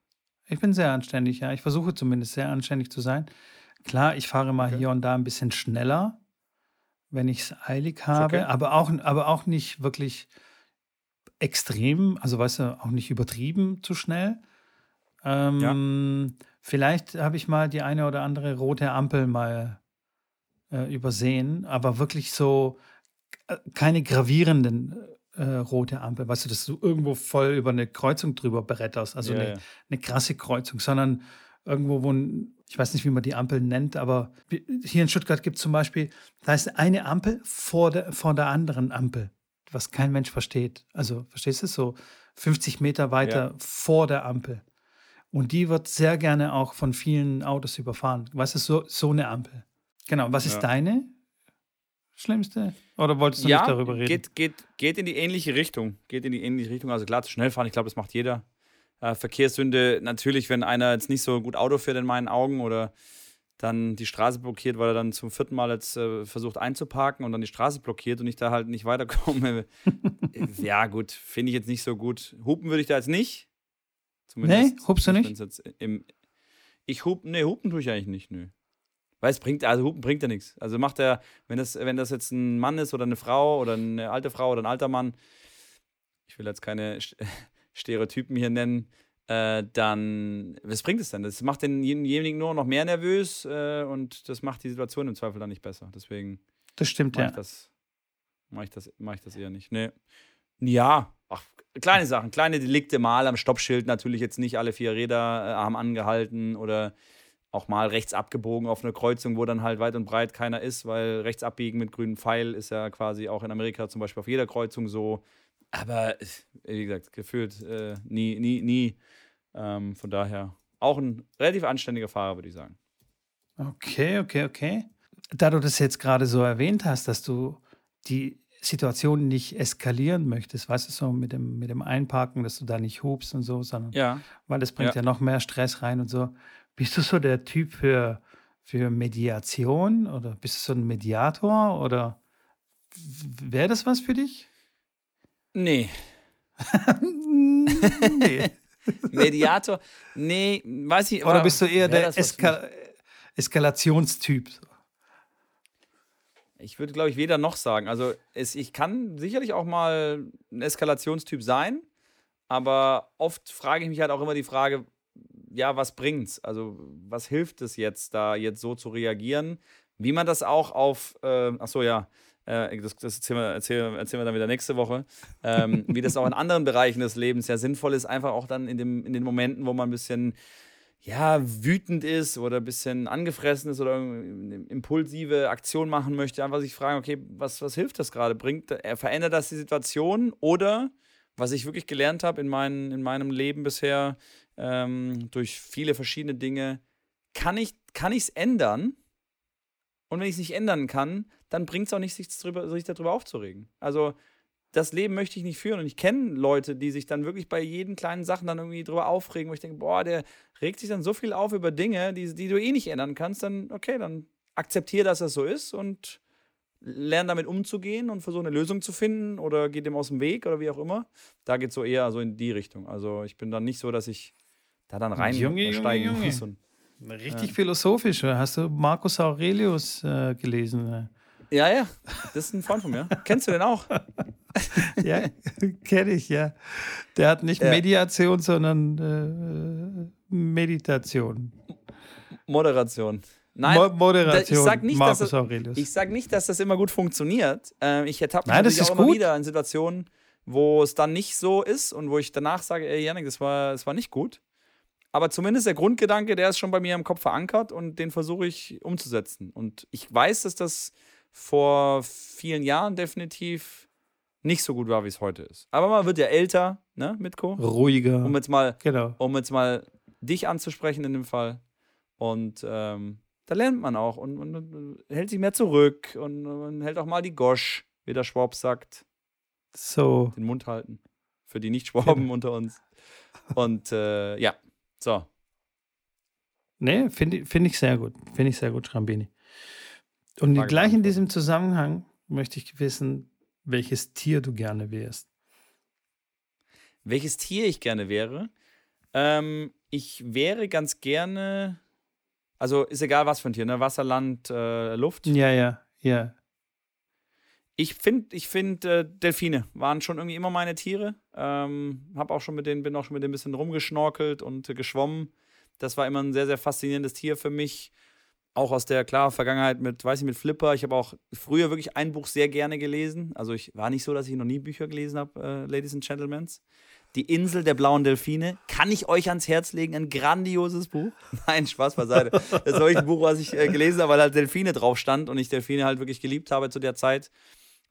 Ich bin sehr anständig, ja. Ich versuche zumindest sehr anständig zu sein. Klar, ich fahre mal Okay. hier und da ein bisschen schneller, wenn ich es eilig habe, okay. aber, auch, aber auch nicht wirklich extrem, also weißt du, auch nicht übertrieben zu schnell. Ähm, Vielleicht habe ich mal die eine oder andere rote Ampel mal äh, übersehen, aber wirklich so äh, keine gravierenden äh, rote Ampel, weißt du, dass du irgendwo voll über eine Kreuzung drüber beretterst, also Ja, eine, ja. eine krasse Kreuzung, sondern irgendwo, wo ein, ich weiß nicht, wie man die Ampel nennt, aber hier in Stuttgart gibt es zum Beispiel, da ist eine Ampel vor der, vor der anderen Ampel, was kein Mensch versteht. Also, verstehst du, so 50 Meter weiter Ja. vor der Ampel. Und die wird sehr gerne auch von vielen Autos überfahren. Was ist so, so eine Ampel? Genau. Was ist Ja. deine schlimmste? Oder wolltest du ja, nicht darüber reden? Geht, geht, geht in die ähnliche Richtung. Geht in die ähnliche Richtung. Also klar, zu schnell fahren, ich glaube, das macht jeder. Äh, Verkehrssünde, natürlich, wenn einer jetzt nicht so gut Auto fährt in meinen Augen oder dann die Straße blockiert, weil er dann zum vierten Mal jetzt äh, versucht einzuparken und dann die Straße blockiert und ich da halt nicht weiterkomme. (laughs) ja, gut, finde ich jetzt nicht so gut. Hupen würde ich da jetzt nicht. Nee, hupst du nicht? im, ich hup, nee, hupen tue ich eigentlich nicht, nö. Weil es bringt, also hupen bringt ja nichts. Also macht er, wenn das, wenn das jetzt ein Mann ist oder eine Frau oder eine alte Frau oder ein alter Mann, ich will jetzt keine St- (laughs) Stereotypen hier nennen, äh, dann, was bringt es denn? Das macht denjenigen nur noch mehr nervös äh, und das macht die Situation im Zweifel dann nicht besser. Deswegen Das stimmt, mache ja. ich das, mache ich das, mache ich das eher nicht. Nee. Ja, ach, kleine Sachen, kleine Delikte, mal am Stoppschild natürlich jetzt nicht alle vier Räder äh, haben angehalten oder auch mal rechts abgebogen auf eine Kreuzung, wo dann halt weit und breit keiner ist, weil rechts abbiegen mit grünem Pfeil ist ja quasi auch in Amerika zum Beispiel auf jeder Kreuzung so. Aber wie gesagt, gefühlt äh, nie, nie, nie. Ähm, von daher auch ein relativ anständiger Fahrer, würde ich sagen. Okay, okay, okay. Da du das jetzt gerade so erwähnt hast, dass du die Situation nicht eskalieren möchtest, weißt du, so mit dem, mit dem Einparken, dass du da nicht hubst und so, sondern ja. weil das bringt ja. ja noch mehr Stress rein und so. Bist du so der Typ für, für Mediation oder bist du so ein Mediator oder wäre das was für dich? Nee. (laughs) nee. (laughs) Mediator, nee, weiß ich. Oder bist du eher der Eska Eskalationstyp? Ich würde, glaube ich, weder noch sagen. Also es, ich kann sicherlich auch mal ein Eskalationstyp sein, aber oft frage ich mich halt auch immer die Frage, ja, was bringt's? Also, was hilft es jetzt, da jetzt so zu reagieren? Wie man das auch auf, äh, ach so, ja, äh, das, das erzählen, wir, erzählen, erzählen wir dann wieder nächste Woche, ähm, wie das auch in anderen Bereichen des Lebens ja sinnvoll ist, einfach auch dann in, dem, in den Momenten, wo man ein bisschen ja, wütend ist oder ein bisschen angefressen ist oder eine impulsive Aktion machen möchte, einfach sich fragen, okay, was, was hilft das gerade? Bringt, äh, verändert das die Situation oder was ich wirklich gelernt habe in, mein, in meinem Leben bisher, ähm, durch viele verschiedene Dinge, kann ich es ändern? Und wenn ich es nicht ändern kann, dann bringt es auch nicht, sich, drüber, sich darüber aufzuregen. Also, das Leben möchte ich nicht führen. Und ich kenne Leute, die sich dann wirklich bei jeden kleinen Sachen dann irgendwie drüber aufregen, wo ich denke, boah, der regt sich dann so viel auf über Dinge, die, die du eh nicht ändern kannst, dann, okay, dann akzeptiere, dass das so ist und lerne damit umzugehen und versuche eine Lösung zu finden oder geht dem aus dem Weg oder wie auch immer. Da geht es so eher so in die Richtung. Also ich bin dann nicht so, dass ich da dann reinsteigen muss. Und, Richtig ja. philosophisch. Hast du Marcus Aurelius äh, gelesen? Ja, ja, das ist ein Freund von mir. Kennst du den auch? (laughs) ja, kenne ich, ja. Der hat nicht ja. Mediation, sondern äh, Meditation. Moderation. Nein, Mo Moderation. Ich sage nicht, Marcus dass sag nicht, dass das immer gut funktioniert. Ähm, ich ertappe mich Nein, das auch immer gut. wieder in Situationen, wo es dann nicht so ist und wo ich danach sage, ey Janik, das war, das war nicht gut. Aber zumindest der Grundgedanke, der ist schon bei mir im Kopf verankert und den versuche ich umzusetzen. Und ich weiß, dass das vor vielen Jahren definitiv nicht so gut war, wie es heute ist. Aber man wird ja älter, ne, Mitko? Ruhiger. Um jetzt mal, genau. um jetzt mal dich anzusprechen in dem Fall. Und ähm, da lernt man auch und, und, und, hält sich mehr zurück und, und hält auch mal die Gosch, wie der Schwab sagt. So. Den Mund halten. Für die Nicht-Schwaben genau. unter uns. Und äh, ja, so. Nee, finde find ich sehr gut. Finde ich sehr gut, Schrambini. Und Frage gleich in diesem Zusammenhang möchte ich wissen, welches Tier du gerne wärst. Welches Tier ich gerne wäre? Ähm, ich wäre ganz gerne, also ist egal was für ein Tier, ne? Wasser, Land, äh, Luft. Ja, ja, ja. Ich finde, ich find, äh, Delfine waren schon irgendwie immer meine Tiere. Ähm, hab auch schon mit denen, bin auch schon mit denen ein bisschen rumgeschnorkelt und äh, geschwommen. Das war immer ein sehr, sehr faszinierendes Tier für mich auch aus der klar Vergangenheit mit, weiß ich, mit Flipper. Ich habe auch früher wirklich ein Buch sehr gerne gelesen. Also ich war nicht so, dass ich noch nie Bücher gelesen habe, äh, Ladies and Gentlemen. Die Insel der blauen Delfine. Kann ich euch ans Herz legen? Ein grandioses Buch. (laughs) Nein, Spaß beiseite. Das ist wirklich ein Buch, was ich äh, gelesen habe, weil halt Delfine drauf stand und ich Delfine halt wirklich geliebt habe zu der Zeit.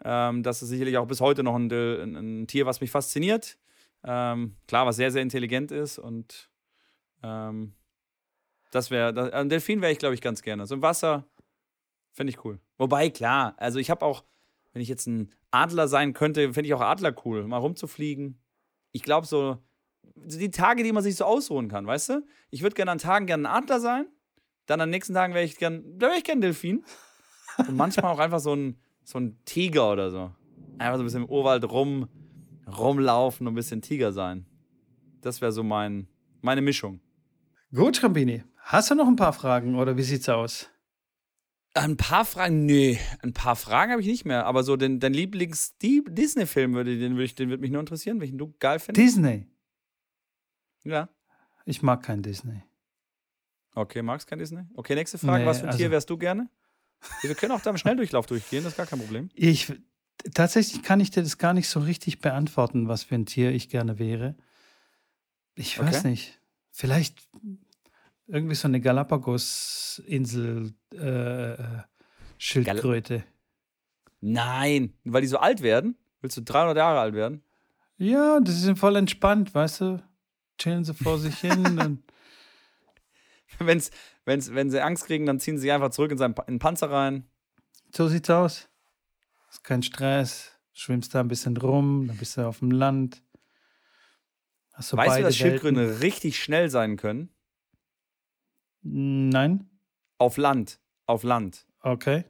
Ähm, das ist sicherlich auch bis heute noch ein, ein, ein Tier, was mich fasziniert. Ähm, klar, was sehr, sehr intelligent ist und ähm, das wäre, ein Delfin wäre ich, glaube ich, ganz gerne. So im Wasser fände ich cool. Wobei, klar, also ich habe auch, wenn ich jetzt ein Adler sein könnte, fände ich auch Adler cool, mal rumzufliegen. Ich glaube, so die Tage, die man sich so ausruhen kann, weißt du? Ich würde gerne an Tagen gerne ein Adler sein, dann an nächsten Tagen wäre ich gern, da wäre ich gern Delfin. Und manchmal auch einfach so ein, so ein Tiger oder so. Einfach so ein bisschen im Urwald rum, rumlaufen und ein bisschen Tiger sein. Das wäre so mein, meine Mischung. Gut, Rambini. Hast du noch ein paar Fragen oder wie sieht's aus? Ein paar Fragen, nee, ein paar Fragen habe ich nicht mehr. Aber so den, dein Lieblings-Disney-Film würde, den würde den würde mich nur interessieren, welchen du geil findest. Disney. Ja. Ich mag kein Disney. Okay, magst kein Disney? Okay, nächste Frage. Nee, Was für ein also, Tier wärst du gerne? Wir können auch da im Schnelldurchlauf durchgehen, das ist gar kein Problem. Ich, tatsächlich kann ich dir das gar nicht so richtig beantworten, was für ein Tier ich gerne wäre. Ich weiß okay. nicht. Vielleicht irgendwie so eine Galapagos-Insel äh. Gal Nein, weil die so alt werden? Willst du 300 Jahre alt werden? Ja, das ist voll entspannt, weißt du? Chillen sie vor sich hin. (laughs) wenn's, wenn's, wenn sie Angst kriegen, dann ziehen sie einfach zurück in, seinen, in den Panzer rein. So sieht's aus. Ist kein Stress. Schwimmst da ein bisschen rum, dann bist du auf dem Land. Hast du weißt du, dass Schildkröten richtig schnell sein können? Nein. Auf Land. Auf Land. Okay.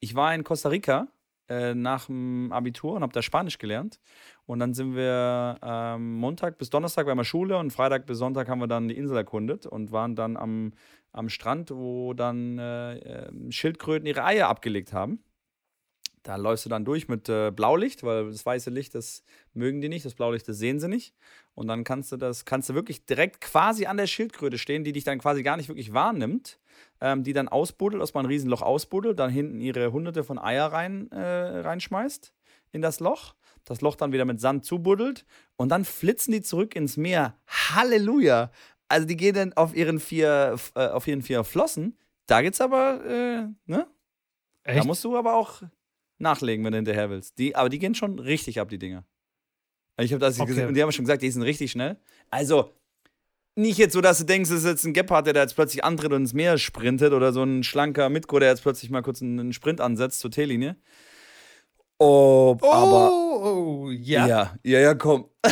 Ich war in Costa Rica äh, nach dem Abitur und habe da Spanisch gelernt. Und dann sind wir ähm, Montag bis Donnerstag bei meiner Schule und Freitag bis Sonntag haben wir dann die Insel erkundet und waren dann am, am Strand, wo dann äh, ähm, Schildkröten ihre Eier abgelegt haben. Da läufst du dann durch mit äh, Blaulicht, weil das weiße Licht, das mögen die nicht, das Blaulicht, das sehen sie nicht. Und dann kannst du das, kannst du wirklich direkt quasi an der Schildkröte stehen, die dich dann quasi gar nicht wirklich wahrnimmt, ähm, die dann ausbuddelt, aus mal ein Riesenloch ausbuddelt, dann hinten ihre hunderte von Eier rein, äh, reinschmeißt in das Loch, das Loch dann wieder mit Sand zubuddelt und dann flitzen die zurück ins Meer. Halleluja! Also die gehen dann auf ihren vier, äh, auf ihren vier Flossen. Da geht's aber, äh, ne? Echt? Da musst du aber auch nachlegen, wenn du hinterher willst. Die, aber die gehen schon richtig ab, die Dinger. Ich habe das okay. gesehen und die haben schon gesagt, die sind richtig schnell. Also, nicht jetzt so, dass du denkst, es ist jetzt ein Gepard, der jetzt plötzlich antritt und ins Meer sprintet oder so ein schlanker Mitko, der jetzt plötzlich mal kurz einen Sprint ansetzt zur T-Linie. Oh, oh, aber. Oh, ja. Ja, ja, ja, komm. (laughs)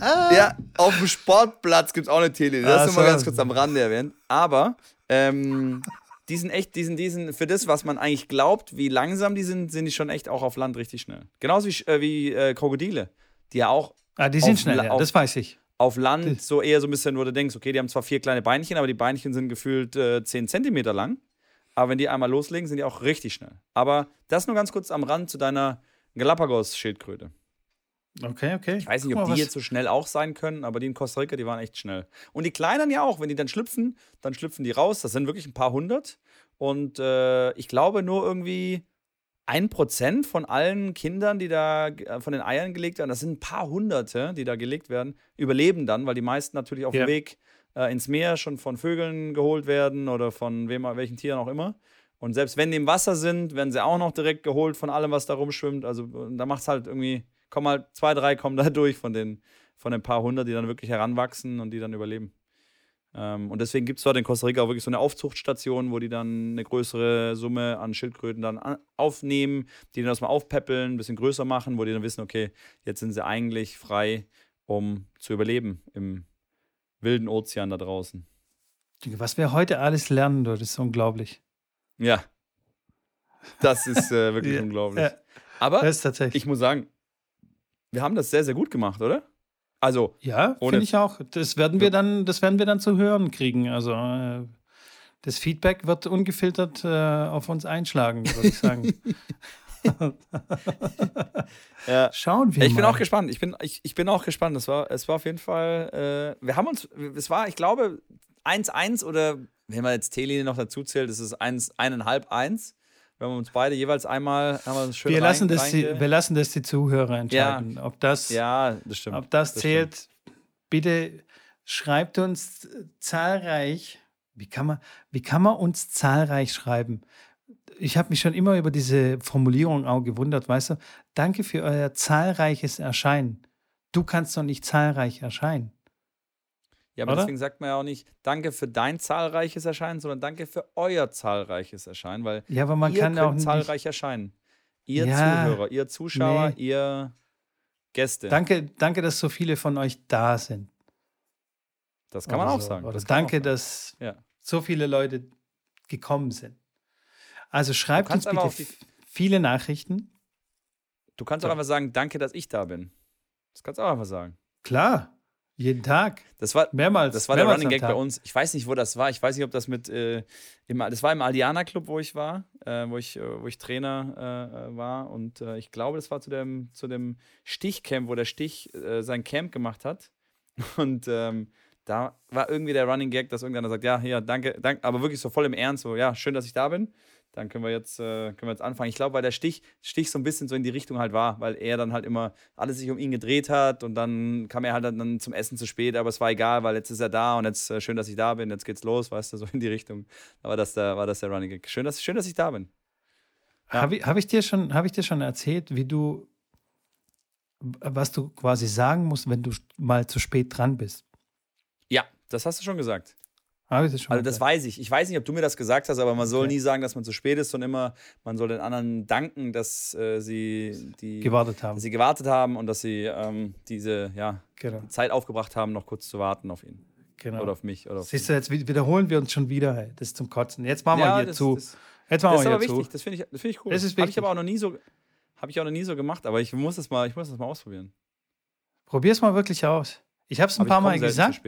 ja, auf dem Sportplatz gibt es auch eine T-Linie. Das ah, ist immer ganz kurz am Rande erwähnt. Aber ähm, die sind echt, die sind, die sind für das, was man eigentlich glaubt, wie langsam die sind, sind die schon echt auch auf Land richtig schnell. Genauso wie, äh, wie äh, Krokodile, die ja auch. Ah, die sind schnell, ja, das weiß ich. Auf Land so eher so ein bisschen, wo du denkst, okay, die haben zwar vier kleine Beinchen, aber die Beinchen sind gefühlt äh, 10 Zentimeter lang. Aber wenn die einmal loslegen, sind die auch richtig schnell. Aber das nur ganz kurz am Rand zu deiner Galapagos-Schildkröte. Okay, okay. Ich weiß nicht, ob die jetzt so schnell auch sein können, aber die in Costa Rica, die waren echt schnell. Und die Kleinen ja auch, wenn die dann schlüpfen, dann schlüpfen die raus. Das sind wirklich ein paar hundert. Und äh, ich glaube nur irgendwie ein Prozent von allen Kindern, die da äh, von den Eiern gelegt werden, das sind ein paar hunderte, die da gelegt werden, überleben dann, weil die meisten natürlich auf ja. dem Weg äh, ins Meer schon von Vögeln geholt werden oder von wem, welchen Tieren auch immer. Und selbst wenn die im Wasser sind, werden sie auch noch direkt geholt von allem, was da rumschwimmt. Also da macht es halt irgendwie kommen halt zwei, drei kommen da (laughs) durch von den, von den paar hundert, die dann wirklich heranwachsen und die dann überleben. Ähm, und deswegen gibt es dort in Costa Rica auch wirklich so eine Aufzuchtstation, wo die dann eine größere Summe an Schildkröten dann aufnehmen, die dann das mal aufpäppeln, ein bisschen größer machen, wo die dann wissen, okay, jetzt sind sie eigentlich frei, um zu überleben im wilden Ozean da draußen. Was wir heute alles lernen, das ist unglaublich. Ja. Das ist äh, wirklich (laughs) ja, unglaublich. Ja. Aber ich muss sagen, wir haben das sehr, sehr gut gemacht, oder? Also. Ja, finde ich auch. Das werden wir dann, das werden wir dann zu hören kriegen. Also äh, das Feedback wird ungefiltert äh, auf uns einschlagen, würde ich sagen. (laughs) (laughs) ja. Schauen wir ich mal. Ich bin auch gespannt. Ich bin, ich, ich bin auch gespannt. Es war, es war auf jeden Fall. Äh, wir haben uns, es war, ich glaube, 1-1 oder wenn man jetzt T-Linie noch dazu zählt, ist es 1,5-1. Wir haben uns beide jeweils einmal haben wir schön wir, lassen das die, wir lassen das die Zuhörer entscheiden. Ja. Ob das, ja, das stimmt. Ob das, das zählt, stimmt. bitte schreibt uns zahlreich. Wie kann, man, wie kann man uns zahlreich schreiben? Ich habe mich schon immer über diese Formulierung auch gewundert, weißt du? Danke für euer zahlreiches Erscheinen. Du kannst doch nicht zahlreich erscheinen. Ja, aber Oder? deswegen sagt man ja auch nicht Danke für dein zahlreiches Erscheinen, sondern Danke für euer zahlreiches Erscheinen, weil ja, aber man ihr kann auch zahlreich nicht... erscheinen. Ihr ja, Zuhörer, ihr Zuschauer, nee. ihr Gäste. Danke, danke, dass so viele von euch da sind. Das kann man auch sagen. Oder das danke, dass ja. so viele Leute gekommen sind. Also schreibt uns bitte viele Nachrichten. Du kannst auch einfach sagen, danke, dass ich da bin. Das kannst du auch einfach sagen. Klar. Jeden Tag. Das war mehrmals. Das war mehrmals der Running Gag bei uns. Ich weiß nicht, wo das war. Ich weiß nicht, ob das mit äh, im, das war im Aldiana Club, wo ich war, äh, wo ich äh, wo ich Trainer äh, war und äh, ich glaube, das war zu dem zu dem Stichcamp, wo der Stich äh, sein Camp gemacht hat (laughs) und ähm, da war irgendwie der Running Gag, dass irgendeiner sagt, ja, hier, danke, danke, aber wirklich so voll im Ernst, so, ja, schön, dass ich da bin. Dann können wir jetzt, äh, können wir jetzt anfangen. Ich glaube, weil der Stich, Stich so ein bisschen so in die Richtung halt war, weil er dann halt immer alles sich um ihn gedreht hat und dann kam er halt dann zum Essen zu spät, aber es war egal, weil jetzt ist er da und jetzt äh, schön, dass ich da bin, jetzt geht's los, weißt du, so in die Richtung. Da war das der, war das der Running Gag. Schön, dass, schön, dass ich da bin. Ja. Habe ich, hab ich, dir schon, hab ich dir schon erzählt, wie du, was du quasi sagen musst, wenn du mal zu spät dran bist? Ja, das hast du schon gesagt. Habe ich das schon also das weiß ich. Ich weiß nicht, ob du mir das gesagt hast, aber man soll okay. nie sagen, dass man zu spät ist, sondern immer, man soll den anderen danken, dass äh, sie die gewartet haben. sie gewartet haben und dass sie ähm, diese ja, genau. Zeit aufgebracht haben, noch kurz zu warten auf ihn. Genau. Oder auf mich. Oder auf Siehst du, jetzt wiederholen wir uns schon wieder. Hey. Das ist zum Kotzen. Jetzt machen wir ja, hier das, zu. Das, jetzt machen das wir ist aber wichtig. Zu. Das finde ich, find ich cool. Das ist Habe ich aber auch noch nie so, habe ich auch noch nie so gemacht. Aber ich muss das mal, ich muss das mal ausprobieren. Probier es mal wirklich aus. Ich habe es ein aber paar Mal gesagt.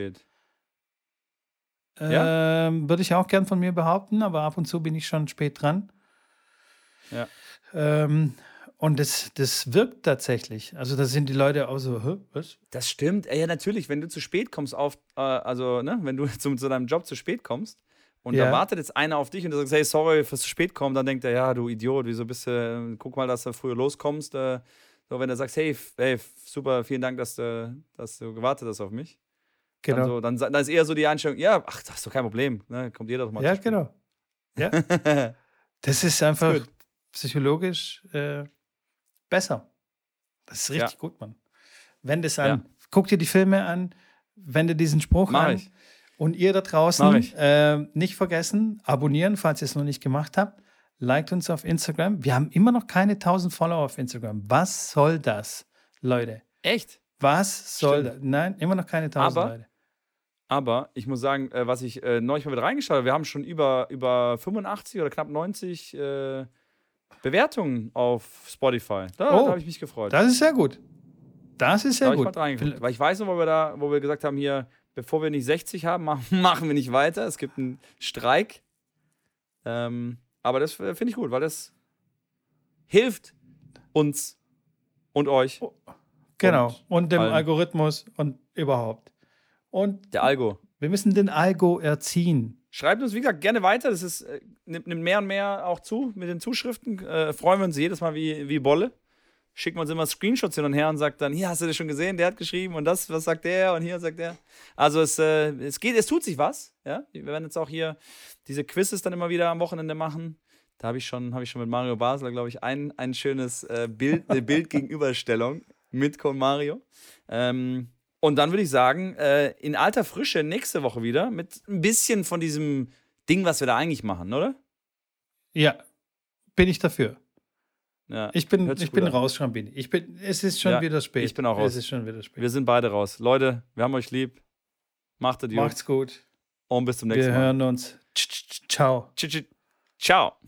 Ja? Ähm, Würde ich auch gern von mir behaupten, aber ab und zu bin ich schon spät dran. Ja. Ähm, und das, das wirkt tatsächlich. Also da sind die Leute auch so, Hä, was? Das stimmt. Ja, natürlich, wenn du zu spät kommst auf, äh, also, ne, wenn du (laughs) zu, zu deinem Job zu spät kommst und ja. da wartet jetzt einer auf dich und du sagst, hey, sorry fürs zu spät kommen, dann denkt er, ja, du Idiot, wieso bist du, guck mal, dass du früher loskommst. Äh, so, wenn du sagst, hey, hey, super, vielen Dank, dass du, dass du gewartet hast auf mich. Genau. Dann, so, dann, dann, ist eher so die Einstellung, ja, ach, das ist doch kein Problem. Ne? Kommt jeder doch mal Ja, genau. Ja. (laughs) das ist einfach das ist psychologisch äh, besser. Das ist richtig ja. gut, Mann. Wende es an. Ja. Guck dir die Filme an, wende diesen Spruch Mach an. Ich. Und ihr da draußen äh, nicht vergessen, abonnieren, falls ihr es noch nicht gemacht habt. Liked uns auf Instagram. Wir haben immer noch keine 1000 Follower auf Instagram. Was soll das, Leute? Echt? Was soll Stimmt. das? Nein, immer noch keine 1000 aber, Leute. Aber ich muss sagen, äh, was ich äh, neulich mal wieder reingeschaut habe, wir haben schon über, über 85 oder knapp 90 äh, Bewertungen auf Spotify. Da, oh, da habe ich mich gefreut. Das ist sehr gut. Das ist sehr da gut. Ich Weil ich weiß noch, wo wir da, wo wir gesagt haben, hier, bevor wir nicht 60 haben, (laughs) machen wir nicht weiter. Es gibt einen Streik. Ähm, aber das äh, finde ich gut, weil das hilft uns und euch. Oh. Genau. Und, und dem allen. Algorithmus und überhaupt. Und der Algo. Wir müssen den Algo erziehen. Schreibt uns, wie gesagt, gerne weiter. Das ist, äh, nimmt, nimmt, mehr und mehr auch zu mit den Zuschriften. Äh, freuen wir uns jedes Mal wie, wie Bolle. Schicken wir uns immer Screenshots hin und her und sagt dann, hier hast du das schon gesehen, der hat geschrieben und das, was sagt der und hier sagt der. Also es, äh, es geht, es tut sich was. Ja? Wir werden jetzt auch hier diese Quizzes dann immer wieder am Wochenende machen. Da habe ich schon, habe ich schon mit Mario Basler, glaube ich, ein, ein schönes äh, Bild, eine (laughs) Bildgegenüberstellung mit Con Mario. Ähm, und dann würde ich sagen, äh, in alter Frische nächste Woche wieder mit ein bisschen von diesem Ding, was wir da eigentlich machen, oder? Ja, bin ich dafür. Ja, ich bin, ich bin raus, Schrambini. Ich bin, es ist schon ja, wieder spät. Ich bin auch raus. Es ist schon wieder spät. Wir sind beide raus. Leute, wir haben euch lieb. Macht es Macht's gut. Und bis zum nächsten wir Mal. Wir hören uns. Ciao. Ciao.